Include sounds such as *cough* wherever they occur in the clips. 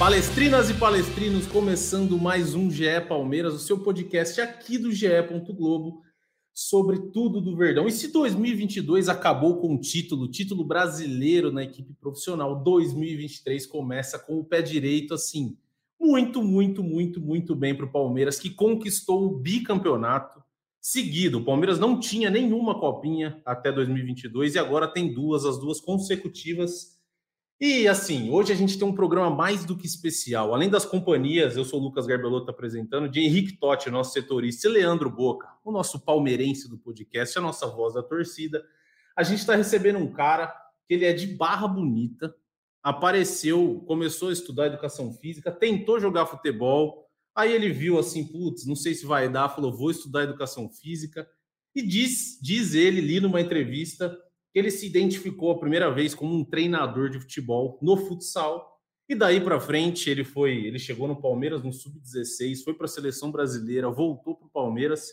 Palestrinas e palestrinos, começando mais um GE Palmeiras, o seu podcast aqui do GE. Globo sobre tudo do Verdão. E se 2022 acabou com o título, título brasileiro na equipe profissional, 2023 começa com o pé direito, assim, muito, muito, muito, muito bem para o Palmeiras, que conquistou o bicampeonato seguido. O Palmeiras não tinha nenhuma copinha até 2022 e agora tem duas, as duas consecutivas. E assim, hoje a gente tem um programa mais do que especial. Além das companhias, eu sou o Lucas Garbelotto apresentando, de Henrique Totti, nosso setorista, e Leandro Boca, o nosso palmeirense do podcast, a nossa voz da torcida. A gente está recebendo um cara que ele é de Barra Bonita, apareceu, começou a estudar educação física, tentou jogar futebol, aí ele viu assim, putz, não sei se vai dar, falou, vou estudar educação física, e diz, diz ele, li numa entrevista, ele se identificou a primeira vez como um treinador de futebol no futsal. E daí para frente ele foi, ele chegou no Palmeiras no sub-16, foi para a seleção brasileira, voltou para o Palmeiras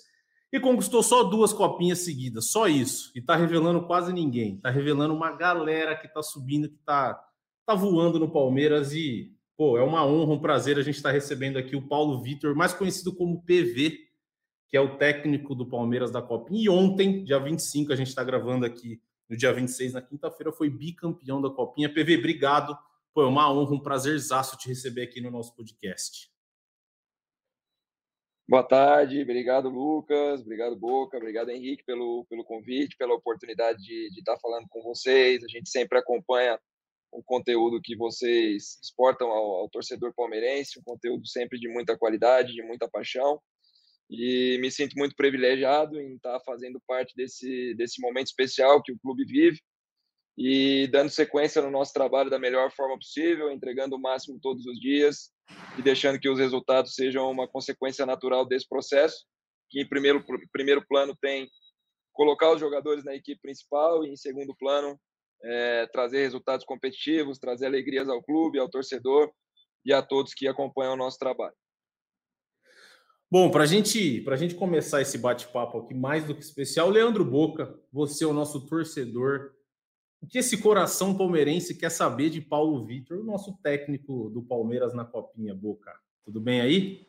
e conquistou só duas copinhas seguidas, só isso. E está revelando quase ninguém, está revelando uma galera que está subindo, que está tá voando no Palmeiras e pô, é uma honra, um prazer a gente estar tá recebendo aqui o Paulo Vitor, mais conhecido como PV, que é o técnico do Palmeiras da Copinha. E ontem, dia 25, a gente está gravando aqui no dia 26, na quinta-feira, foi bicampeão da Copinha. PV, obrigado. Foi uma honra, um prazerzaço te receber aqui no nosso podcast. Boa tarde, obrigado Lucas, obrigado Boca, obrigado Henrique pelo, pelo convite, pela oportunidade de, de estar falando com vocês. A gente sempre acompanha o conteúdo que vocês exportam ao, ao torcedor palmeirense, um conteúdo sempre de muita qualidade, de muita paixão e me sinto muito privilegiado em estar fazendo parte desse, desse momento especial que o clube vive e dando sequência no nosso trabalho da melhor forma possível, entregando o máximo todos os dias e deixando que os resultados sejam uma consequência natural desse processo, que em primeiro, primeiro plano tem colocar os jogadores na equipe principal e em segundo plano é, trazer resultados competitivos, trazer alegrias ao clube, ao torcedor e a todos que acompanham o nosso trabalho. Bom, para gente, a gente começar esse bate-papo aqui mais do que especial, Leandro Boca, você é o nosso torcedor. O que esse coração palmeirense quer saber de Paulo Vitor, o nosso técnico do Palmeiras na Copinha, Boca? Tudo bem aí?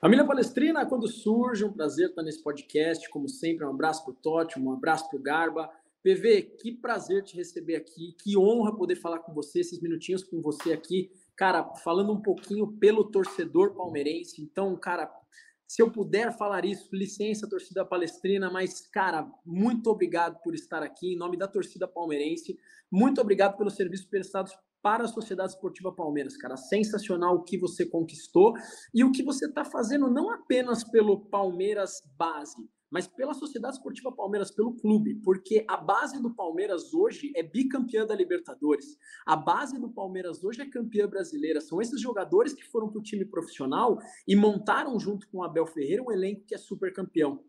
Família Palestrina, quando surge, um prazer estar nesse podcast. Como sempre, um abraço para o Totti, um abraço para o Garba. PV, que prazer te receber aqui, que honra poder falar com você, esses minutinhos com você aqui cara, falando um pouquinho pelo torcedor palmeirense. Então, cara, se eu puder falar isso, licença, torcida palestrina, mas, cara, muito obrigado por estar aqui em nome da torcida palmeirense. Muito obrigado pelos serviços prestados para a Sociedade Esportiva Palmeiras, cara. Sensacional o que você conquistou e o que você está fazendo, não apenas pelo Palmeiras base, mas pela Sociedade Esportiva Palmeiras, pelo clube, porque a base do Palmeiras hoje é bicampeã da Libertadores. A base do Palmeiras hoje é campeã brasileira. São esses jogadores que foram para o time profissional e montaram junto com o Abel Ferreira um elenco que é super campeão.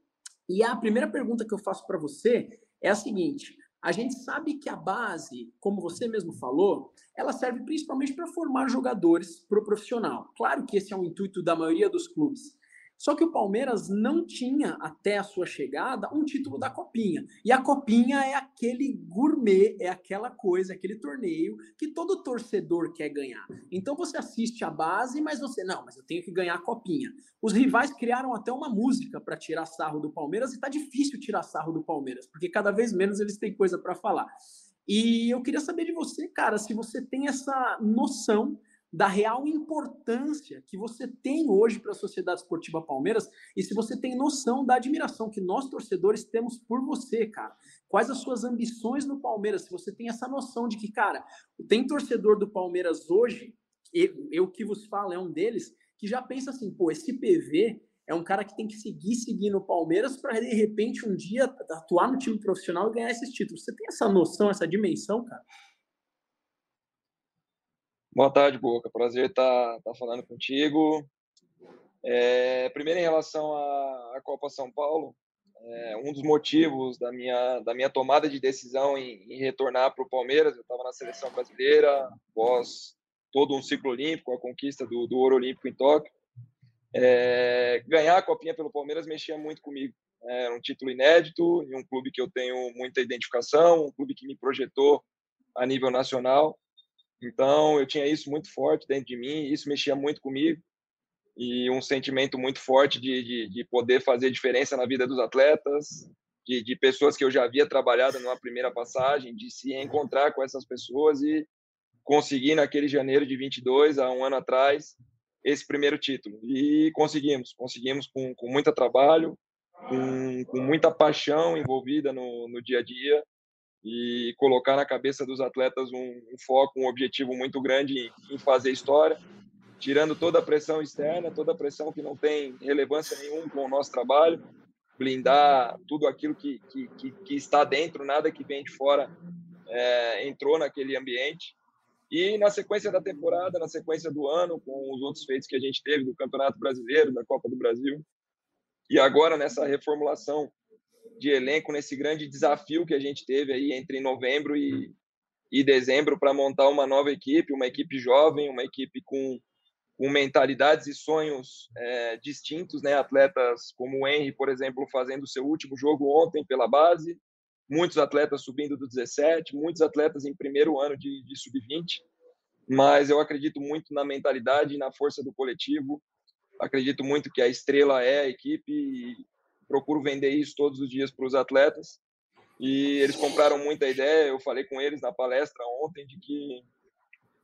E a primeira pergunta que eu faço para você é a seguinte: a gente sabe que a base, como você mesmo falou, ela serve principalmente para formar jogadores para o profissional. Claro que esse é o intuito da maioria dos clubes. Só que o Palmeiras não tinha, até a sua chegada, um título da Copinha. E a Copinha é aquele gourmet, é aquela coisa, aquele torneio que todo torcedor quer ganhar. Então você assiste a base, mas você, não, mas eu tenho que ganhar a Copinha. Os rivais criaram até uma música para tirar sarro do Palmeiras e tá difícil tirar sarro do Palmeiras, porque cada vez menos eles têm coisa para falar. E eu queria saber de você, cara, se você tem essa noção da real importância que você tem hoje para a Sociedade Esportiva Palmeiras e se você tem noção da admiração que nós torcedores temos por você, cara. Quais as suas ambições no Palmeiras? Se você tem essa noção de que, cara, tem torcedor do Palmeiras hoje, eu, que vos falo é um deles, que já pensa assim, pô, esse PV é um cara que tem que seguir seguindo o Palmeiras para de repente um dia atuar no time profissional e ganhar esses títulos. Você tem essa noção, essa dimensão, cara? Boa tarde, Boca. Prazer estar, estar falando contigo. É, primeiro, em relação à, à Copa São Paulo, é, um dos motivos da minha, da minha tomada de decisão em, em retornar para o Palmeiras, eu estava na seleção brasileira, após todo um ciclo olímpico, a conquista do, do ouro olímpico em Tóquio. É, ganhar a Copinha pelo Palmeiras mexia muito comigo. É um título inédito, em um clube que eu tenho muita identificação, um clube que me projetou a nível nacional. Então, eu tinha isso muito forte dentro de mim, isso mexia muito comigo e um sentimento muito forte de, de, de poder fazer diferença na vida dos atletas, de, de, pessoas que eu já havia trabalhado numa primeira passagem, de se encontrar com essas pessoas e conseguir naquele janeiro de 22, há um ano atrás, esse primeiro título. E conseguimos, conseguimos com, com muito trabalho, com, com muita paixão envolvida no, no dia a dia e colocar na cabeça dos atletas um, um foco, um objetivo muito grande em, em fazer história tirando toda a pressão externa, toda a pressão que não tem relevância nenhuma com o nosso trabalho, blindar tudo aquilo que, que, que, que está dentro, nada que vem de fora é, entrou naquele ambiente. E na sequência da temporada, na sequência do ano, com os outros feitos que a gente teve do Campeonato Brasileiro, da Copa do Brasil, e agora nessa reformulação de elenco, nesse grande desafio que a gente teve aí entre novembro e, e dezembro para montar uma nova equipe, uma equipe jovem, uma equipe com com mentalidades e sonhos é, distintos, né? Atletas como o Henry, por exemplo, fazendo seu último jogo ontem pela base, muitos atletas subindo do 17, muitos atletas em primeiro ano de, de sub-20, mas eu acredito muito na mentalidade e na força do coletivo. Acredito muito que a estrela é a equipe procuro vender isso todos os dias para os atletas. E eles compraram muita ideia. Eu falei com eles na palestra ontem de que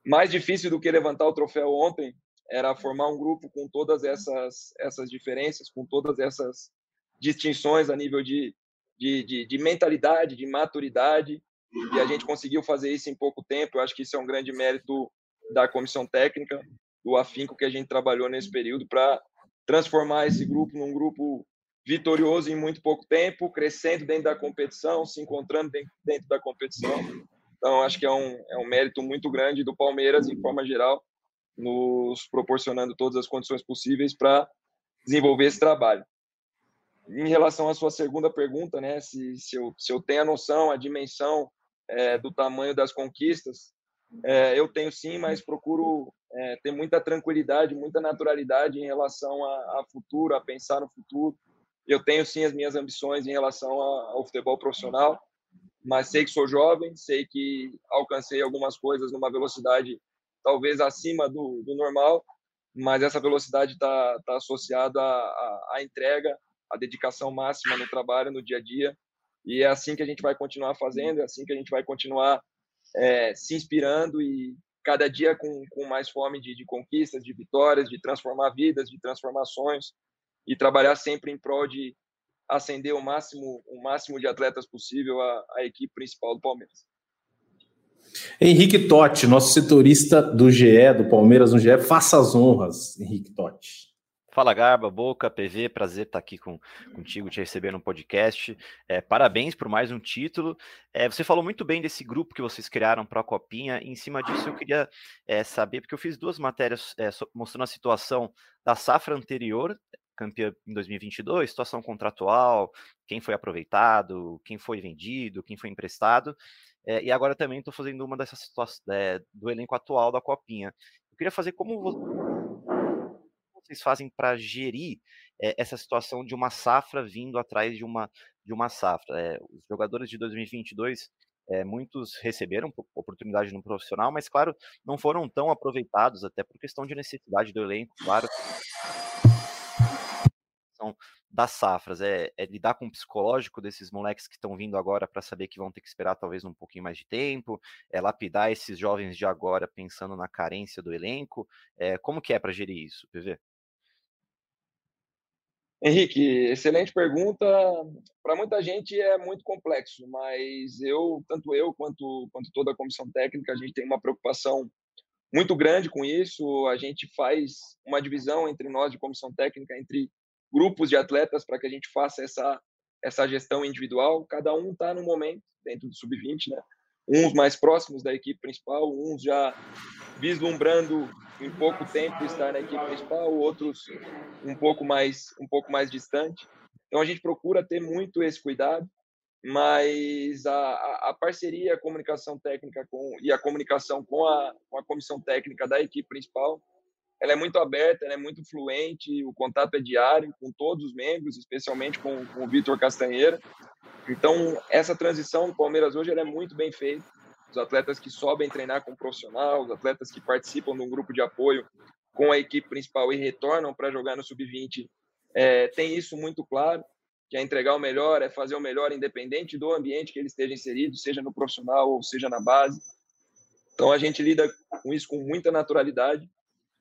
mais difícil do que levantar o troféu ontem era formar um grupo com todas essas, essas diferenças, com todas essas distinções a nível de, de, de, de, mentalidade, de maturidade, e a gente conseguiu fazer isso em pouco tempo. Eu acho que isso é um grande mérito da comissão técnica, do afinco que a gente trabalhou nesse período para transformar esse grupo num grupo vitorioso em muito pouco tempo, crescendo dentro da competição, se encontrando dentro, da competição. Então, acho que é um, é um mérito muito grande do Palmeiras, em forma geral, nos proporcionando todas as condições possíveis para desenvolver esse trabalho. Em relação à sua segunda pergunta, né, se, se, eu, se eu tenho a noção, a dimensão é, do tamanho das conquistas, é, eu tenho sim, mas procuro é, ter muita tranquilidade, muita naturalidade em relação a, a, futuro, a pensar no futuro. Eu tenho sim as minhas ambições em relação ao futebol profissional, mas sei que sou jovem, sei que alcancei algumas coisas numa velocidade talvez acima do, do normal, mas essa velocidade está tá associada à, à entrega, à dedicação máxima no trabalho, no dia a dia, e é assim que a gente vai continuar fazendo, é assim que a gente vai continuar é, se inspirando e cada dia com, com mais fome de, de conquistas, de vitórias, de transformar vidas, de transformações e trabalhar sempre em prol de ascender o máximo, o máximo de atletas possível à, à equipe principal do Palmeiras. Henrique Totti, nosso setorista do GE, do Palmeiras no GE, faça as honras, Henrique Totti. Fala Garba, Boca, PV, prazer estar aqui com, contigo, te receber no podcast. É, parabéns por mais um título. É, você falou muito bem desse grupo que vocês criaram para a Copinha. E em cima disso, eu queria é, saber, porque eu fiz duas matérias é, mostrando a situação da safra anterior, campeã em 2022, situação contratual, quem foi aproveitado, quem foi vendido, quem foi emprestado. É, e agora também estou fazendo uma dessas situações é, do elenco atual da Copinha. Eu queria fazer como vocês fazem para gerir é, essa situação de uma safra vindo atrás de uma, de uma safra. os jogadores de 2022 é, muitos receberam oportunidade no profissional, mas claro, não foram tão aproveitados, até por questão de necessidade do elenco, claro das safras, é, é, lidar com o psicológico desses moleques que estão vindo agora para saber que vão ter que esperar talvez um pouquinho mais de tempo, é lapidar esses jovens de agora pensando na carência do elenco. É, como que é para gerir isso, PV? Henrique, excelente pergunta. Para muita gente é muito complexo, mas eu, tanto eu quanto, quanto toda a comissão técnica, a gente tem uma preocupação muito grande com isso. A gente faz uma divisão entre nós de comissão técnica entre grupos de atletas para que a gente faça essa, essa gestão individual. Cada um está no momento dentro do sub-20, né? Uns mais próximos da equipe principal, uns já vislumbrando em pouco tempo estar na equipe principal, outros um pouco mais um pouco mais distante. Então a gente procura ter muito esse cuidado, mas a, a parceria, a comunicação técnica com e a comunicação com a, com a comissão técnica da equipe principal ela é muito aberta, ela é muito fluente, o contato é diário com todos os membros, especialmente com, com o Vitor Castanheira. Então, essa transição do Palmeiras hoje é muito bem feita. Os atletas que sobem treinar com o profissional, os atletas que participam de um grupo de apoio com a equipe principal e retornam para jogar no sub-20, é, tem isso muito claro, que é entregar o melhor, é fazer o melhor independente do ambiente que ele esteja inserido, seja no profissional ou seja na base. Então, a gente lida com isso com muita naturalidade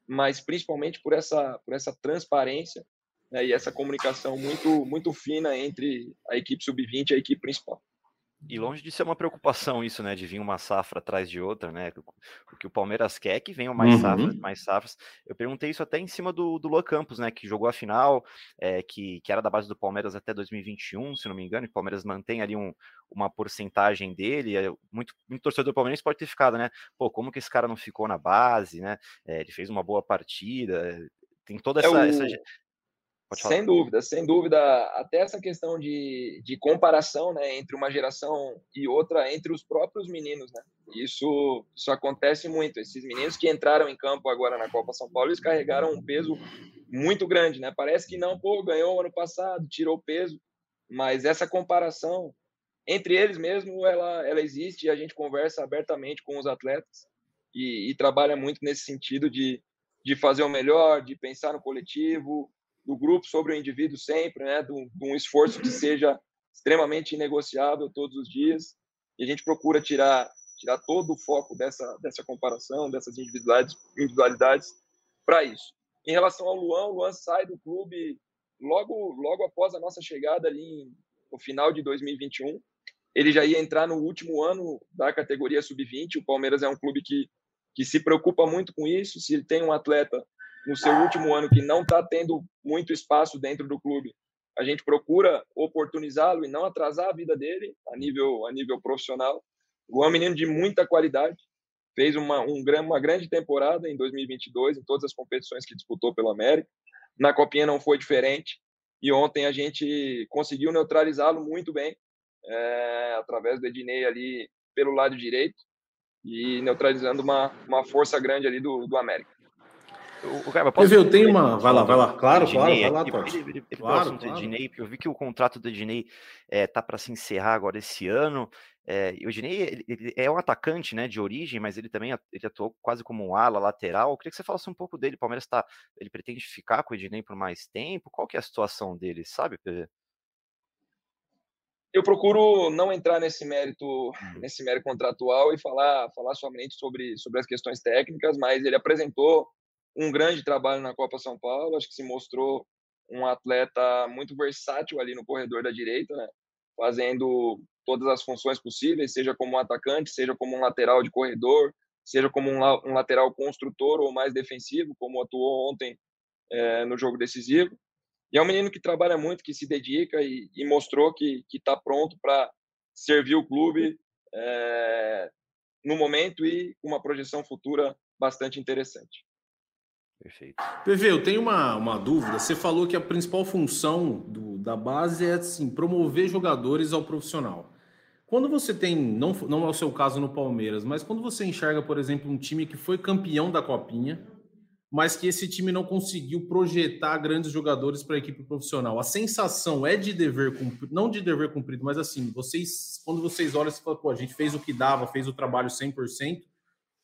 mas principalmente por essa, por essa transparência né, e essa comunicação muito, muito fina entre a equipe sub-20 e a equipe principal. E longe de ser uma preocupação isso, né, de vir uma safra atrás de outra, né, o que o Palmeiras quer é que venham mais uhum. safras, mais safras. Eu perguntei isso até em cima do, do Luan Campos, né, que jogou a final, é, que, que era da base do Palmeiras até 2021, se não me engano, e o Palmeiras mantém ali um, uma porcentagem dele, é, muito, muito torcedor do Palmeiras pode ter ficado, né, pô, como que esse cara não ficou na base, né, é, ele fez uma boa partida, tem toda essa, é o... essa sem dúvida, sem dúvida. Até essa questão de, de comparação né, entre uma geração e outra, entre os próprios meninos. Né? Isso, isso acontece muito. Esses meninos que entraram em campo agora na Copa São Paulo, eles carregaram um peso muito grande. Né? Parece que não, pô, ganhou ano passado, tirou peso. Mas essa comparação entre eles mesmo, ela, ela existe e a gente conversa abertamente com os atletas e, e trabalha muito nesse sentido de, de fazer o melhor, de pensar no coletivo, do grupo sobre o indivíduo sempre, né? De um, esforço que seja extremamente negociável todos os dias. E a gente procura tirar tirar todo o foco dessa dessa comparação, dessas individualidades individualidades para isso. Em relação ao Luan, o Luan sai do clube logo logo após a nossa chegada ali no final de 2021. Ele já ia entrar no último ano da categoria sub-20. O Palmeiras é um clube que que se preocupa muito com isso. Se ele tem um atleta no seu último ano que não está tendo muito espaço dentro do clube, a gente procura oportunizá-lo e não atrasar a vida dele a nível a nível profissional. O é um menino de muita qualidade, fez uma um, uma grande temporada em 2022 em todas as competições que disputou pelo América. Na Copinha não foi diferente e ontem a gente conseguiu neutralizá-lo muito bem é, através do Ednei ali pelo lado direito e neutralizando uma, uma força grande ali do, do América. O, cara, posso eu tenho uma. Vai lá, vai lá. Claro, claro, vai lá, Totti. Claro, claro. Ednei, porque eu vi que o contrato do Ednei é, tá para se encerrar agora esse ano. É, o Ednei ele, ele, é um atacante, né, de origem, mas ele também ele atuou quase como um ala lateral. Eu queria que você falasse um pouco dele. O Palmeiras tá, ele pretende ficar com o Ednei por mais tempo? Qual que é a situação dele, sabe, PV? eu procuro não entrar nesse mérito hum. nesse mérito contratual e falar falar somente sobre sobre as questões técnicas mas ele apresentou um grande trabalho na Copa São Paulo, acho que se mostrou um atleta muito versátil ali no corredor da direita, né? fazendo todas as funções possíveis, seja como um atacante, seja como um lateral de corredor, seja como um, um lateral construtor ou mais defensivo, como atuou ontem é, no jogo decisivo. E é um menino que trabalha muito, que se dedica e, e mostrou que está pronto para servir o clube é, no momento e com uma projeção futura bastante interessante. Perfeito. PV, eu tenho uma, uma dúvida. Você falou que a principal função do, da base é assim, promover jogadores ao profissional. Quando você tem, não, não é o seu caso no Palmeiras, mas quando você enxerga, por exemplo, um time que foi campeão da Copinha, mas que esse time não conseguiu projetar grandes jogadores para a equipe profissional. A sensação é de dever cumprido, não de dever cumprido, mas assim, vocês, quando vocês olham, você fala, pô, a gente fez o que dava, fez o trabalho 100%,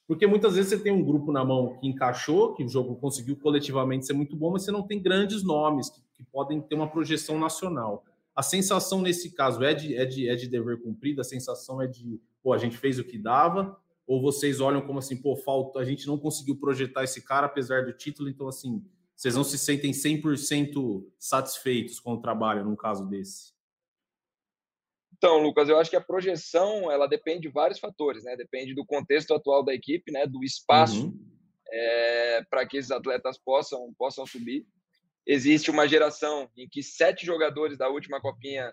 porque muitas vezes você tem um grupo na mão que encaixou, que o jogo conseguiu coletivamente ser muito bom, mas você não tem grandes nomes que, que podem ter uma projeção nacional. A sensação nesse caso é de, é, de, é de dever cumprido, a sensação é de, pô, a gente fez o que dava, ou vocês olham como assim, pô, falta, a gente não conseguiu projetar esse cara apesar do título, então assim, vocês não se sentem 100% satisfeitos com o trabalho num caso desse? Então, Lucas, eu acho que a projeção ela depende de vários fatores, né? Depende do contexto atual da equipe, né? Do espaço uhum. é, para que esses atletas possam possam subir. existe uma geração em que sete jogadores da última copinha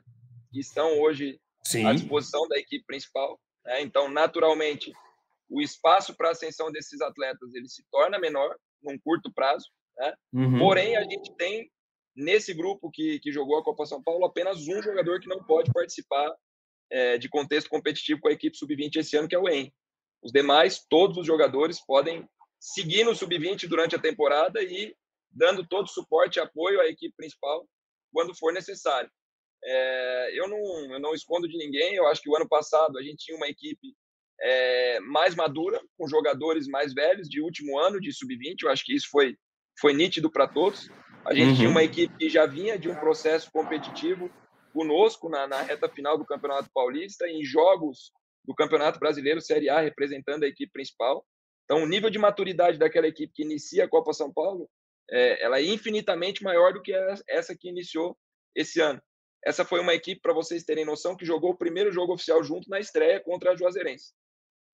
estão hoje Sim. à disposição da equipe principal. Né? Então, naturalmente, o espaço para ascensão desses atletas ele se torna menor num curto prazo. Né? Uhum. Porém, a gente tem nesse grupo que, que jogou a Copa São Paulo apenas um jogador que não pode participar é, de contexto competitivo com a equipe sub-20 esse ano, que é o EN. Os demais, todos os jogadores podem seguir no sub-20 durante a temporada e dando todo o suporte e apoio à equipe principal quando for necessário. É, eu, não, eu não escondo de ninguém, eu acho que o ano passado a gente tinha uma equipe é, mais madura, com jogadores mais velhos, de último ano de sub-20, eu acho que isso foi, foi nítido para todos. A gente uhum. tinha uma equipe que já vinha de um processo competitivo conosco na, na reta final do Campeonato Paulista, em jogos do Campeonato Brasileiro Série A, representando a equipe principal. Então, o nível de maturidade daquela equipe que inicia a Copa São Paulo, é, ela é infinitamente maior do que essa que iniciou esse ano. Essa foi uma equipe, para vocês terem noção, que jogou o primeiro jogo oficial junto na estreia contra a Juazeirense.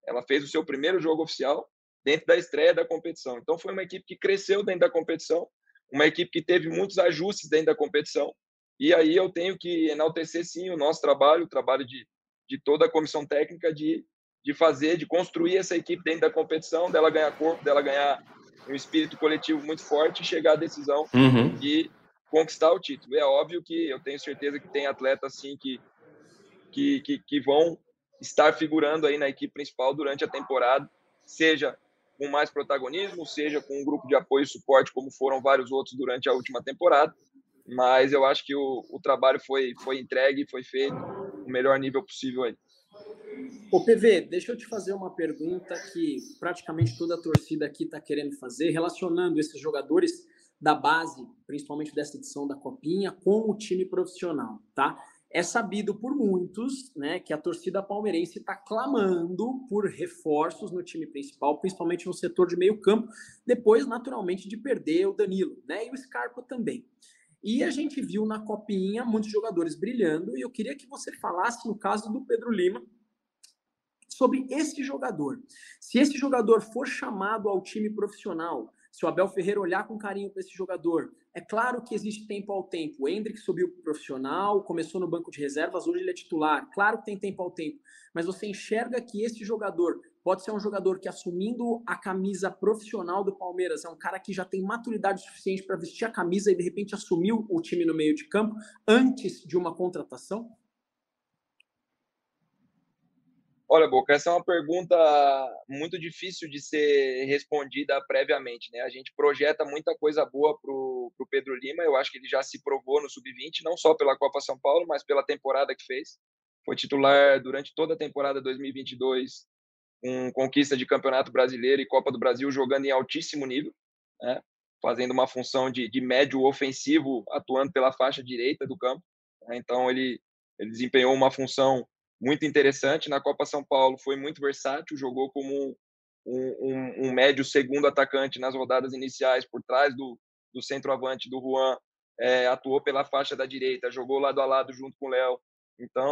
Ela fez o seu primeiro jogo oficial dentro da estreia da competição. Então, foi uma equipe que cresceu dentro da competição, uma equipe que teve muitos ajustes dentro da competição. E aí eu tenho que enaltecer, sim, o nosso trabalho, o trabalho de, de toda a comissão técnica de, de fazer, de construir essa equipe dentro da competição, dela ganhar corpo, dela ganhar um espírito coletivo muito forte e chegar à decisão uhum. de conquistar o título. É óbvio que eu tenho certeza que tem atletas assim que, que, que, que vão estar figurando aí na equipe principal durante a temporada, seja com mais protagonismo, seja com um grupo de apoio e suporte, como foram vários outros durante a última temporada. Mas eu acho que o, o trabalho foi, foi entregue, foi feito o melhor nível possível aí. Ô PV, deixa eu te fazer uma pergunta que praticamente toda a torcida aqui está querendo fazer, relacionando esses jogadores da base, principalmente dessa edição da Copinha, com o time profissional, tá? É sabido por muitos, né, que a torcida palmeirense está clamando por reforços no time principal, principalmente no setor de meio campo, depois, naturalmente, de perder o Danilo, né, e o Scarpa também. E a gente viu na Copinha muitos jogadores brilhando, e eu queria que você falasse no caso do Pedro Lima, sobre esse jogador. Se esse jogador for chamado ao time profissional, se o Abel Ferreira olhar com carinho para esse jogador, é claro que existe tempo ao tempo. O Hendrick subiu profissional, começou no banco de reservas, hoje ele é titular. Claro que tem tempo ao tempo. Mas você enxerga que esse jogador pode ser um jogador que, assumindo a camisa profissional do Palmeiras, é um cara que já tem maturidade suficiente para vestir a camisa e, de repente, assumiu o time no meio de campo antes de uma contratação? Olha, Boca, essa é uma pergunta muito difícil de ser respondida previamente, né? A gente projeta muita coisa boa para o Pedro Lima, eu acho que ele já se provou no Sub-20, não só pela Copa São Paulo, mas pela temporada que fez. Foi titular durante toda a temporada 2022, com conquista de Campeonato Brasileiro e Copa do Brasil, jogando em altíssimo nível, né? fazendo uma função de, de médio ofensivo, atuando pela faixa direita do campo. Né? Então, ele, ele desempenhou uma função muito interessante. Na Copa São Paulo foi muito versátil, jogou como um, um, um médio segundo atacante nas rodadas iniciais, por trás do, do centroavante do Juan, é, atuou pela faixa da direita, jogou lado a lado junto com o Léo. Então,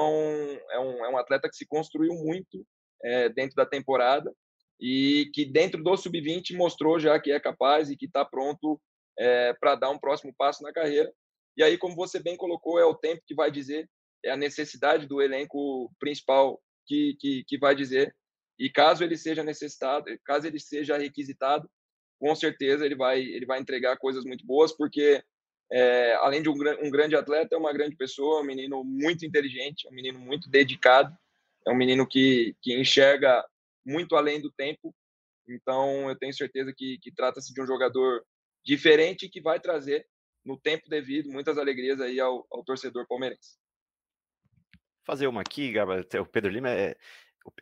é um, é um atleta que se construiu muito é, dentro da temporada e que dentro do sub-20 mostrou já que é capaz e que está pronto é, para dar um próximo passo na carreira. E aí, como você bem colocou, é o tempo que vai dizer é a necessidade do elenco principal que, que, que vai dizer. E caso ele seja necessitado, caso ele seja requisitado, com certeza ele vai, ele vai entregar coisas muito boas, porque é, além de um, um, grande atleta, é uma grande pessoa, um menino muito inteligente, um menino muito dedicado, é um menino que, que enxerga muito além do tempo. Então, eu tenho certeza que, que trata-se de um jogador diferente que vai trazer, no tempo devido, muitas alegrias aí ao, ao torcedor palmeirense fazer uma aqui. O Pedro Lima é,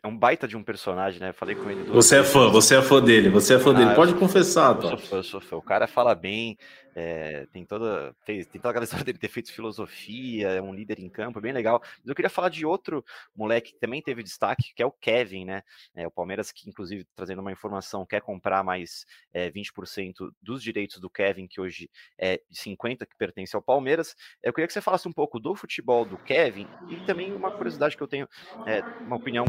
é um baita de um personagem, né? falei com ele. Você é fã, você é fã dele, você é fã ah, dele. Pode confessar, eu sou fã, sou fã. O cara fala bem, é, tem toda fez, tem toda aquela *laughs* história dele ter feito filosofia, é um líder em campo, bem legal. Mas eu queria falar de outro moleque que também teve destaque, que é o Kevin, né? É, o Palmeiras que inclusive trazendo uma informação quer comprar mais é, 20% dos direitos do Kevin, que hoje é de 50 que pertence ao Palmeiras. Eu queria que você falasse um pouco do futebol do Kevin e também uma curiosidade que eu tenho, é, uma opinião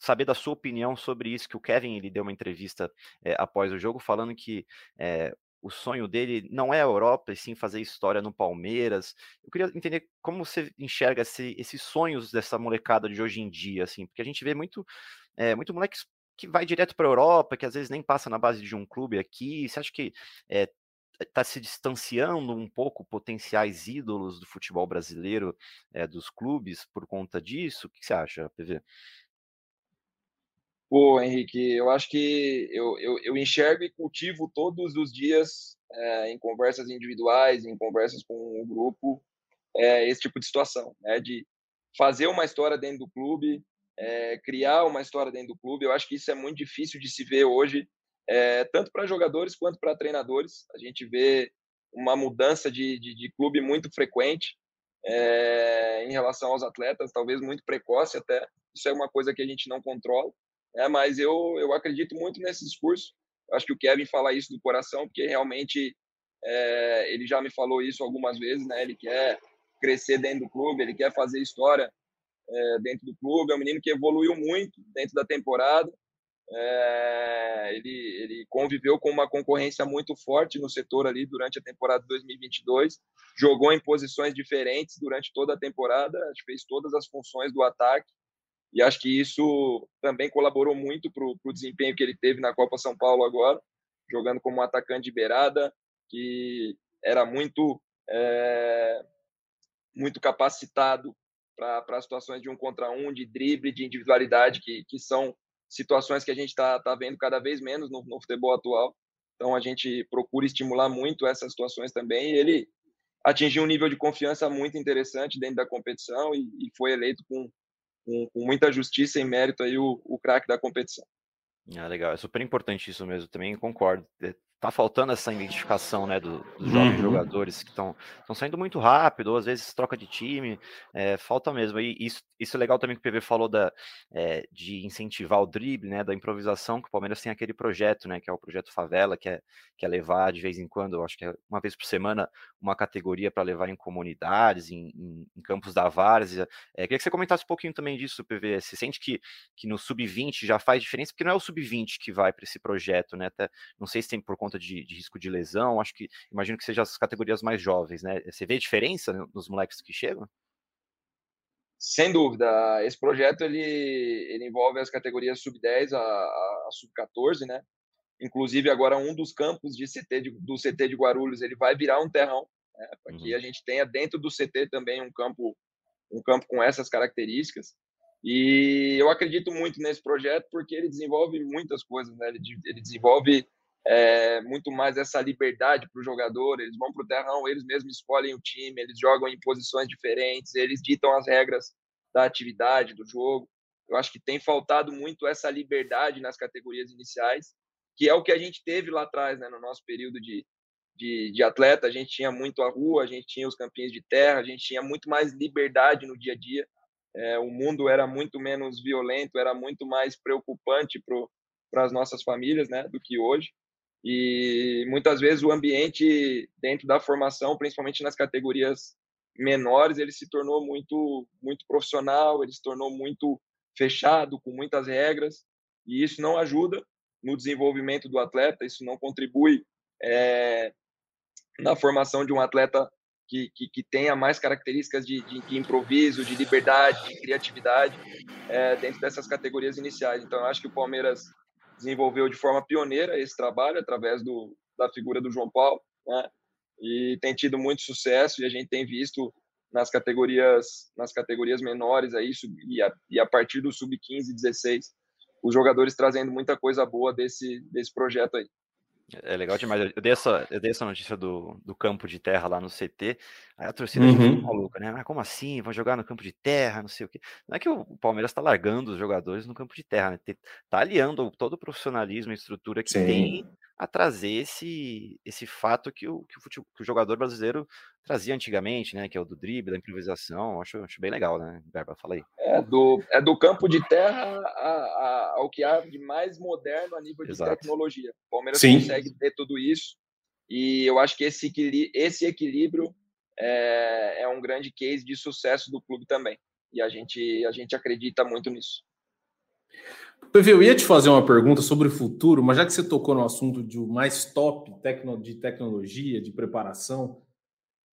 saber da sua opinião sobre isso, que o Kevin ele deu uma entrevista é, após o jogo falando que é, o sonho dele não é a Europa, e sim fazer história no Palmeiras. Eu queria entender como você enxerga esse, esses sonhos dessa molecada de hoje em dia, assim, porque a gente vê muito, é, muito moleques que vai direto para a Europa, que às vezes nem passa na base de um clube aqui. Você acha que está se distanciando um pouco potenciais ídolos do futebol brasileiro, é, dos clubes, por conta disso? O que você acha, PV? Pô, Henrique, eu acho que eu, eu, eu enxergo e cultivo todos os dias é, em conversas individuais, em conversas com o grupo, é, esse tipo de situação, né? De fazer uma história dentro do clube, é, criar uma história dentro do clube. Eu acho que isso é muito difícil de se ver hoje tanto para jogadores quanto para treinadores. A gente vê uma mudança de, de, de clube muito frequente em relação aos atletas, talvez muito precoce até. Isso é uma coisa que a gente não controla, né? mas eu, eu acredito muito nesse discurso. Acho que o Kevin fala isso do coração, porque realmente é, ele já me falou isso algumas vezes, né? Ele quer crescer dentro do clube, ele quer fazer história é, dentro do clube. É um menino que evoluiu muito dentro da temporada. É, ele, ele conviveu com uma concorrência muito forte no setor ali durante a temporada 2022, jogou em posições diferentes durante toda a temporada, fez todas as funções do ataque, e acho que isso também colaborou muito para o desempenho que ele teve na Copa São Paulo agora, jogando como atacante de beirada, que era muito, é, muito capacitado para situações de um contra um, de drible, de individualidade, que, que são situações que a gente está tá vendo cada vez menos no, no, futebol atual. Então a gente procura estimular muito essas situações também. E ele atingiu um nível de confiança muito interessante dentro da competição e, e foi eleito com, com, com, muita justiça e mérito aí o, o craque da competição. Ah, legal, é super importante isso mesmo, também concordo. Tá faltando essa identificação, né, do, dos jovens uhum. jogadores que estão saindo muito rápido, ou às vezes troca de time, é, falta mesmo. E isso, isso é legal também que o PV falou da, é, de incentivar o drible, né, da improvisação, que o Palmeiras tem aquele projeto, né, que é o projeto Favela, que é, que é levar de vez em quando, acho que é uma vez por semana, uma categoria para levar em comunidades, em, em, em campos da várzea. É, queria que você comentasse um pouquinho também disso, PV. Você sente que, que no sub-20 já faz diferença, porque não é o sub-20 que vai para esse projeto, né? Até, não sei se tem por conta conta de, de, risco de lesão? Acho que imagino que seja as categorias mais jovens, né? Você vê diferença nos moleques que chegam? Sem dúvida, esse projeto ele, ele envolve as categorias sub-10 a, a, sub-14, né? Inclusive agora um dos campos de CT de, do CT de Guarulhos ele vai virar um terrão, né? para que uhum. a gente tenha dentro do CT também um campo um campo com essas características. E eu acredito muito nesse projeto porque ele desenvolve muitas coisas, né? Ele, ele desenvolve é, muito mais essa liberdade para o jogador. Eles vão para o terrão, eles mesmos escolhem o time, eles jogam em posições diferentes, eles ditam as regras da atividade, do jogo. Eu acho que tem faltado muito essa liberdade nas categorias iniciais, que é o que a gente teve lá atrás, né, no nosso período de, de, de atleta. A gente tinha muito a rua, a gente tinha os campinhos de terra, a gente tinha muito mais liberdade no dia a dia. É, o mundo era muito menos violento, era muito mais preocupante para as nossas famílias né, do que hoje. E muitas vezes o ambiente dentro da formação, principalmente nas categorias menores, ele se tornou muito muito profissional, ele se tornou muito fechado, com muitas regras, e isso não ajuda no desenvolvimento do atleta, isso não contribui é, na formação de um atleta que, que, que tenha mais características de, de, de, improviso, de liberdade, de criatividade é, dentro dessas categorias iniciais. Então, eu acho que o Palmeiras desenvolveu de forma pioneira esse trabalho através do, da figura do João Paulo, né? E tem tido muito sucesso e a gente tem visto nas categorias nas categorias menores aí e a, e a partir do sub 15 16 os jogadores trazendo muita coisa boa desse desse projeto aí. É legal demais. Eu dei essa, eu dei essa notícia do, do campo de terra lá no CT. Aí a torcida uhum. ficou maluca, né? Mas como assim? Vão jogar no campo de terra, não sei o quê. Não é que o Palmeiras está largando os jogadores no campo de terra, né? Tá aliando todo o profissionalismo e estrutura que Sim. tem a trazer esse, esse fato que o, que o, futebol, que o jogador brasileiro trazia antigamente, né? Que é o do drible, da improvisação. Acho, acho bem legal, né, Berba? Fala aí. É do, é do campo de terra a, a, ao que há de mais moderno a nível de Exato. tecnologia. O Palmeiras Sim. consegue ter tudo isso. E eu acho que esse equilíbrio, esse equilíbrio é, é um grande case de sucesso do clube também. E a gente, a gente acredita muito nisso. PV, eu ia te fazer uma pergunta sobre o futuro, mas já que você tocou no assunto de mais top de tecnologia, de preparação,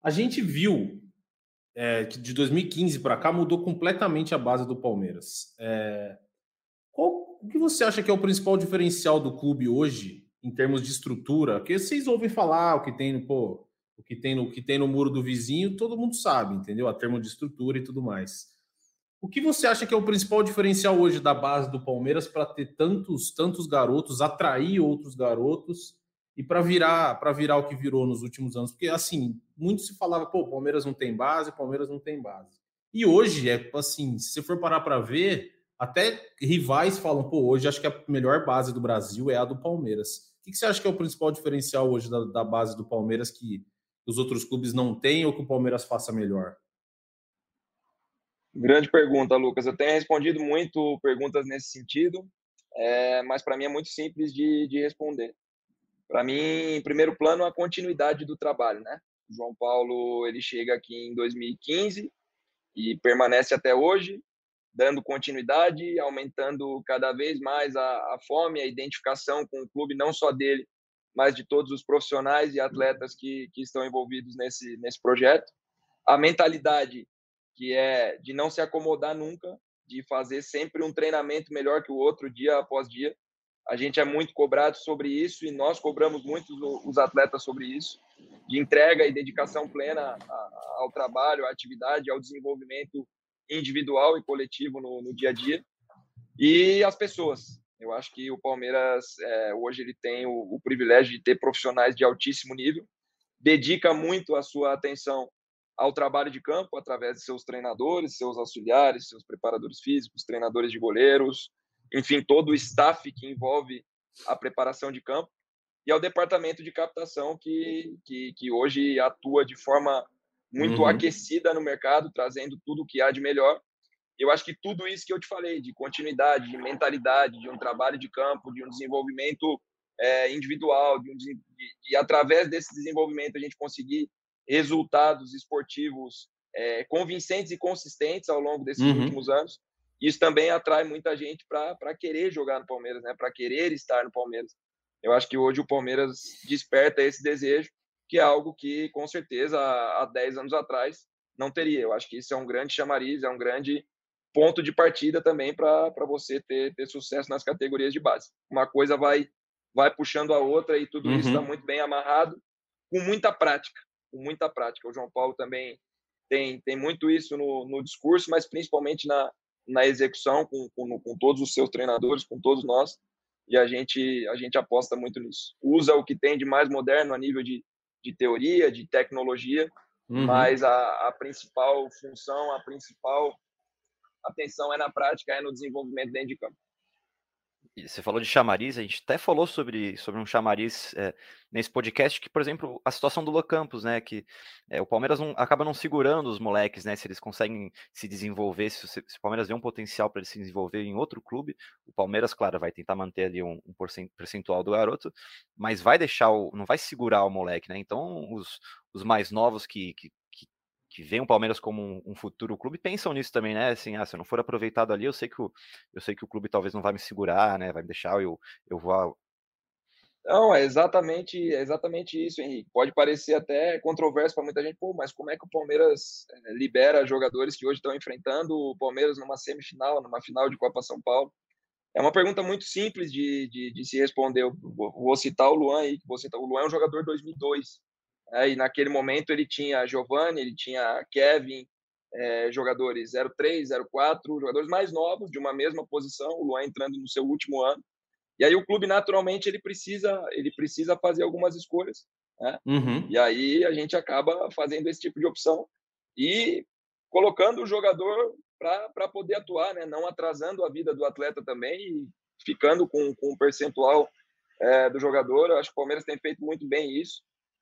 a gente viu é, que de 2015 para cá mudou completamente a base do Palmeiras. É, qual, o que você acha que é o principal diferencial do clube hoje, em termos de estrutura? Porque vocês ouvem falar o que tem no, pô, o que tem no, o que tem no muro do vizinho, todo mundo sabe, entendeu? A termo de estrutura e tudo mais. O que você acha que é o principal diferencial hoje da base do Palmeiras para ter tantos tantos garotos, atrair outros garotos e para virar para virar o que virou nos últimos anos? Porque assim, muito se falava, pô, Palmeiras não tem base, Palmeiras não tem base. E hoje é assim, se você for parar para ver, até rivais falam, pô, hoje acho que a melhor base do Brasil é a do Palmeiras. O que você acha que é o principal diferencial hoje da, da base do Palmeiras que os outros clubes não têm ou que o Palmeiras faça melhor? Grande pergunta, Lucas. Eu tenho respondido muito perguntas nesse sentido, é, mas para mim é muito simples de, de responder. Para mim, em primeiro plano, a continuidade do trabalho, né? O João Paulo ele chega aqui em 2015 e permanece até hoje, dando continuidade, aumentando cada vez mais a, a fome, a identificação com o clube, não só dele, mas de todos os profissionais e atletas que, que estão envolvidos nesse, nesse projeto. A mentalidade que é de não se acomodar nunca, de fazer sempre um treinamento melhor que o outro dia após dia. A gente é muito cobrado sobre isso e nós cobramos muito os atletas sobre isso, de entrega e dedicação plena ao trabalho, à atividade, ao desenvolvimento individual e coletivo no, no dia a dia. E as pessoas. Eu acho que o Palmeiras é, hoje ele tem o, o privilégio de ter profissionais de altíssimo nível, dedica muito a sua atenção ao trabalho de campo através de seus treinadores, seus auxiliares, seus preparadores físicos, treinadores de goleiros, enfim, todo o staff que envolve a preparação de campo, e ao departamento de captação que, que, que hoje atua de forma muito uhum. aquecida no mercado, trazendo tudo o que há de melhor. Eu acho que tudo isso que eu te falei, de continuidade, de mentalidade, de um trabalho de campo, de um desenvolvimento é, individual, de, um, de, de, através desse desenvolvimento a gente conseguir resultados esportivos é, convincentes e consistentes ao longo desses uhum. últimos anos. Isso também atrai muita gente para querer jogar no Palmeiras, né? para querer estar no Palmeiras. Eu acho que hoje o Palmeiras desperta esse desejo, que é algo que, com certeza, há 10 anos atrás não teria. Eu acho que isso é um grande chamariz, é um grande ponto de partida também para você ter, ter sucesso nas categorias de base. Uma coisa vai, vai puxando a outra e tudo uhum. isso está muito bem amarrado, com muita prática com muita prática. O João Paulo também tem, tem muito isso no, no discurso, mas principalmente na, na execução, com, com, com todos os seus treinadores, com todos nós, e a gente, a gente aposta muito nisso. Usa o que tem de mais moderno a nível de, de teoria, de tecnologia, uhum. mas a, a principal função, a principal atenção é na prática, é no desenvolvimento dentro de campo você falou de chamariz, a gente até falou sobre, sobre um chamariz é, nesse podcast, que, por exemplo, a situação do Locampos, né? Que é, o Palmeiras não, acaba não segurando os moleques, né? Se eles conseguem se desenvolver, se, se o Palmeiras vê um potencial para eles se desenvolver em outro clube, o Palmeiras, claro, vai tentar manter ali um, um percentual do garoto, mas vai deixar o. não vai segurar o moleque, né? Então, os, os mais novos que, que que veem o Palmeiras como um, um, futuro clube pensam nisso também, né? Assim, ah, se eu não for aproveitado ali, eu sei que o, eu sei que o clube talvez não vai me segurar, né? Vai me deixar, eu, eu vou. Não, é exatamente, é exatamente isso, Henrique. Pode parecer até controverso para muita gente, pô, mas como é que o Palmeiras eh, libera jogadores que hoje estão enfrentando o Palmeiras numa semifinal, numa final de Copa São Paulo? É uma pergunta muito simples de, de, de se responder. Eu vou citar o Luan aí, vou. O Luan é um jogador 2002, é, e naquele momento ele tinha Giovanni, ele tinha Kevin, é, jogadores 03, 04, jogadores mais novos de uma mesma posição, o Luan entrando no seu último ano. E aí o clube naturalmente ele precisa ele precisa fazer algumas escolhas, né? Uhum. E aí a gente acaba fazendo esse tipo de opção e colocando o jogador para poder atuar, né? Não atrasando a vida do atleta também e ficando com, com um percentual é, do jogador. Eu acho que o Palmeiras tem feito muito bem isso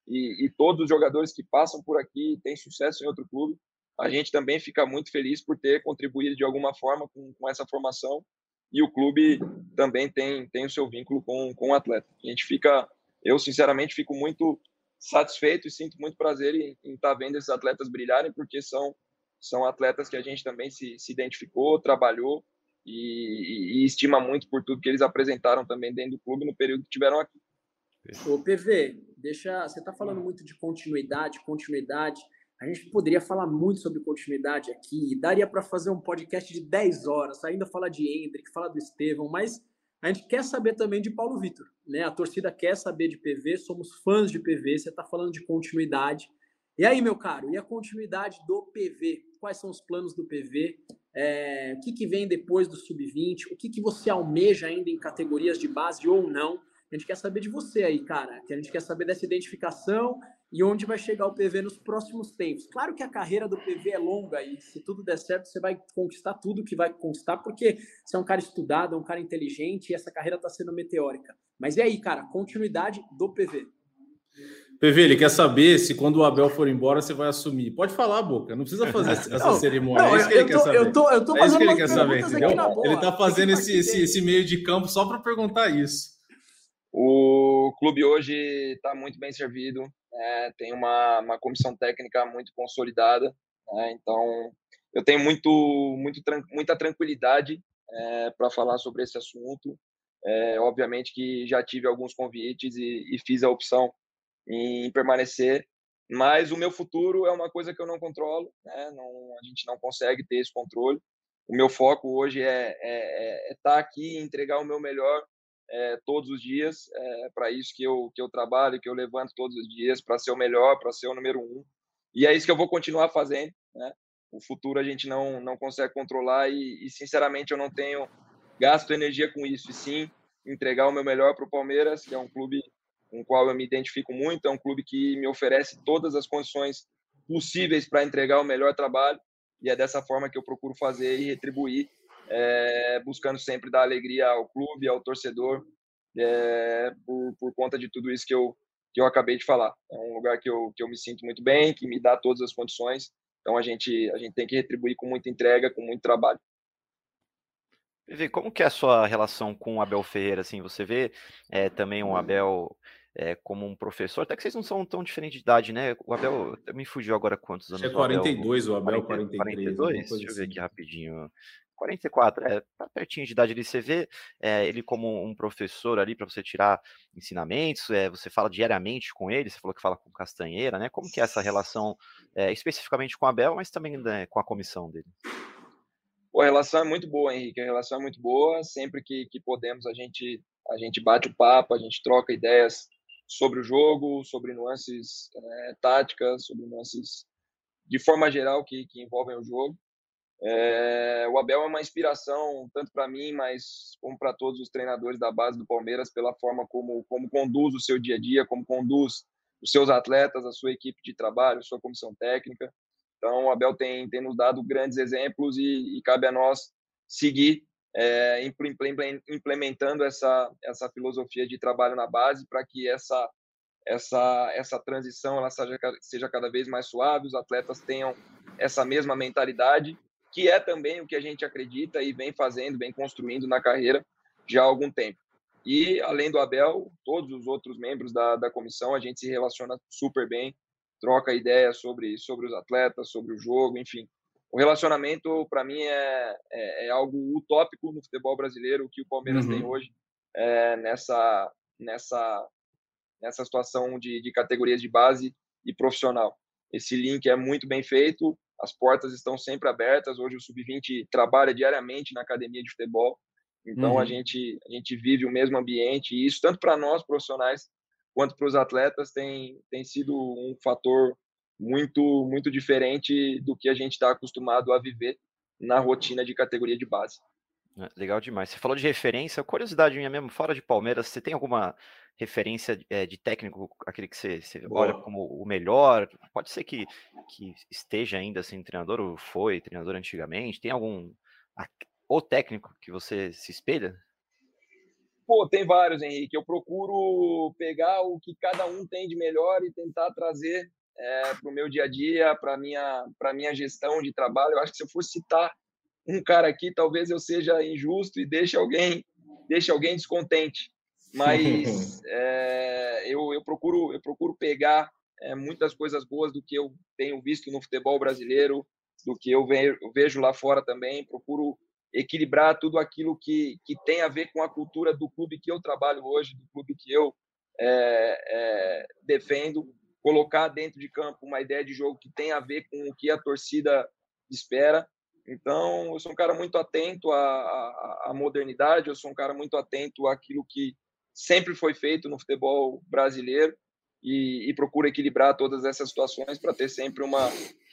e, e todos os jogadores que passam por aqui têm sucesso em outro clube, a gente também fica muito feliz por ter contribuído de alguma forma com, com essa formação e o clube também tem, tem o seu vínculo com, com o atleta. A gente fica, eu sinceramente fico muito satisfeito e sinto muito prazer em, estar tá vendo esses atletas brilharem, porque são, são atletas que a gente também se, se identificou, trabalhou e, e, estima muito por tudo que eles apresentaram também dentro do clube no período que tiveram aqui. O PV, deixa, você está falando muito de continuidade, continuidade. A gente poderia falar muito sobre continuidade aqui, daria para fazer um podcast de 10 horas, ainda falar de Hendrick, falar do Estevão, mas a gente quer saber também de Paulo Vitor, né? A torcida quer saber de PV, somos fãs de PV, você está falando de continuidade. E aí, meu caro, e a continuidade do PV? Quais são os planos do PV? É, o que, que vem depois do Sub-20? O que, que você almeja ainda em categorias de base ou não? A gente quer saber de você aí, cara. Que a gente quer saber dessa identificação e onde vai chegar o PV nos próximos tempos. Claro que a carreira do PV é longa e se tudo der certo, você vai conquistar tudo que vai conquistar, porque você é um cara estudado, é um cara inteligente e essa carreira está sendo meteórica. Mas e aí, cara, continuidade do PV. PV, ele quer saber se quando o Abel for embora você vai assumir. Pode falar, Boca, não precisa fazer *laughs* essa não, cerimônia. Não, é isso que ele quer saber. Eu tô, eu tô é isso que ele quer saber, entendeu? Ele está fazendo esse, esse, esse meio de campo só para perguntar isso. O clube hoje está muito bem servido, né? tem uma, uma comissão técnica muito consolidada, né? então eu tenho muito, muito muita tranquilidade é, para falar sobre esse assunto. É, obviamente que já tive alguns convites e, e, fiz a opção em permanecer, mas o meu futuro é uma coisa que eu não controlo, né? não, a gente não consegue ter esse controle. O meu foco hoje é estar é, é, é tá aqui entregar o meu melhor é, todos os dias. É para isso que eu, que eu trabalho, que eu levanto todos os dias, para ser o melhor, para ser o número um. E é isso que eu vou continuar fazendo. Né? O futuro a gente não, não consegue controlar e, e, sinceramente, eu não tenho gasto energia com isso. E sim, entregar o meu melhor para o Palmeiras, que é um clube com o qual eu me identifico muito, é um clube que me oferece todas as condições possíveis para entregar o melhor trabalho. E é dessa forma que eu procuro fazer e retribuir é, buscando sempre dar alegria ao clube, ao torcedor, é, por, por conta de tudo isso que eu, que eu acabei de falar. É um lugar que eu, que eu me sinto muito bem, que me dá todas as condições, então a gente, a gente tem que retribuir com muita entrega, com muito trabalho. Como que é a sua relação com o Abel Ferreira? Assim, você vê é, também o Abel é, como um professor, até que vocês não são tão diferentes de idade, né? O Abel me fugiu agora quantos anos? É 42, o Abel, o Abel 40, 43. 42? Deixa eu ver aqui assim. rapidinho. 44, é, tá pertinho de idade ali, você vê é, ele como um professor ali para você tirar ensinamentos, é, você fala diariamente com ele, você falou que fala com Castanheira, né? Como que é essa relação, é, especificamente com a Abel, mas também né, com a comissão dele? Pô, a relação é muito boa, Henrique, a relação é muito boa, sempre que, que podemos a gente, a gente bate o papo, a gente troca ideias sobre o jogo, sobre nuances é, táticas, sobre nuances de forma geral que, que envolvem o jogo. É, o Abel é uma inspiração tanto para mim, mas como para todos os treinadores da base do Palmeiras pela forma como como conduz o seu dia a dia, como conduz os seus atletas, a sua equipe de trabalho, a sua comissão técnica. Então, o Abel tem, tem nos dado grandes exemplos e, e cabe a nós seguir é, implementando essa, essa filosofia de trabalho na base para que essa, essa, essa transição ela seja, seja cada vez mais suave, os atletas tenham essa mesma mentalidade que é também o que a gente acredita e vem fazendo, vem construindo na carreira já há algum tempo. E, além do Abel, todos os outros membros da, da comissão, a gente se relaciona super bem, troca ideias sobre, sobre os atletas, sobre o jogo, enfim. O relacionamento, para mim, é, é, é, algo utópico no futebol brasileiro, que o Palmeiras uhum. tem hoje é, nessa, nessa, nessa situação de, de categorias de base e profissional. Esse link é muito bem feito, as portas estão sempre abertas. Hoje o Sub-20 trabalha diariamente na academia de futebol, então uhum. a, gente, a gente vive o mesmo ambiente, e isso, tanto para nós profissionais quanto para os atletas, tem, tem sido um fator muito, muito diferente do que a gente está acostumado a viver na rotina de categoria de base. É, legal demais. Você falou de referência, curiosidade minha mesmo, fora de Palmeiras, você tem alguma referência é, de técnico, aquele que você, você olha como o melhor? Pode ser que, que esteja ainda sendo treinador, ou foi treinador antigamente. Tem algum ou técnico que você se espelha? Pô, tem vários, Henrique. Eu procuro pegar o que cada um tem de melhor e tentar trazer é, para o meu dia a dia, para minha para minha gestão de trabalho. Eu acho que se eu fosse citar um cara aqui, talvez eu seja injusto e deixe alguém deixe alguém descontente mas é, *laughs* eu, eu, procuro eu procuro pegar é, muitas coisas boas do que eu tenho visto no futebol brasileiro, do que eu vejo, lá fora também. Procuro equilibrar tudo aquilo que, que tem a ver com a cultura do clube que eu trabalho hoje, do clube que eu é, defendo, colocar dentro de campo uma ideia de jogo que tem a ver com o que a torcida espera. Então, eu sou um cara muito atento à, à, à modernidade, eu sou um cara muito atento àquilo que sempre foi feito no futebol brasileiro e, e procuro equilibrar todas essas situações para ter sempre uma,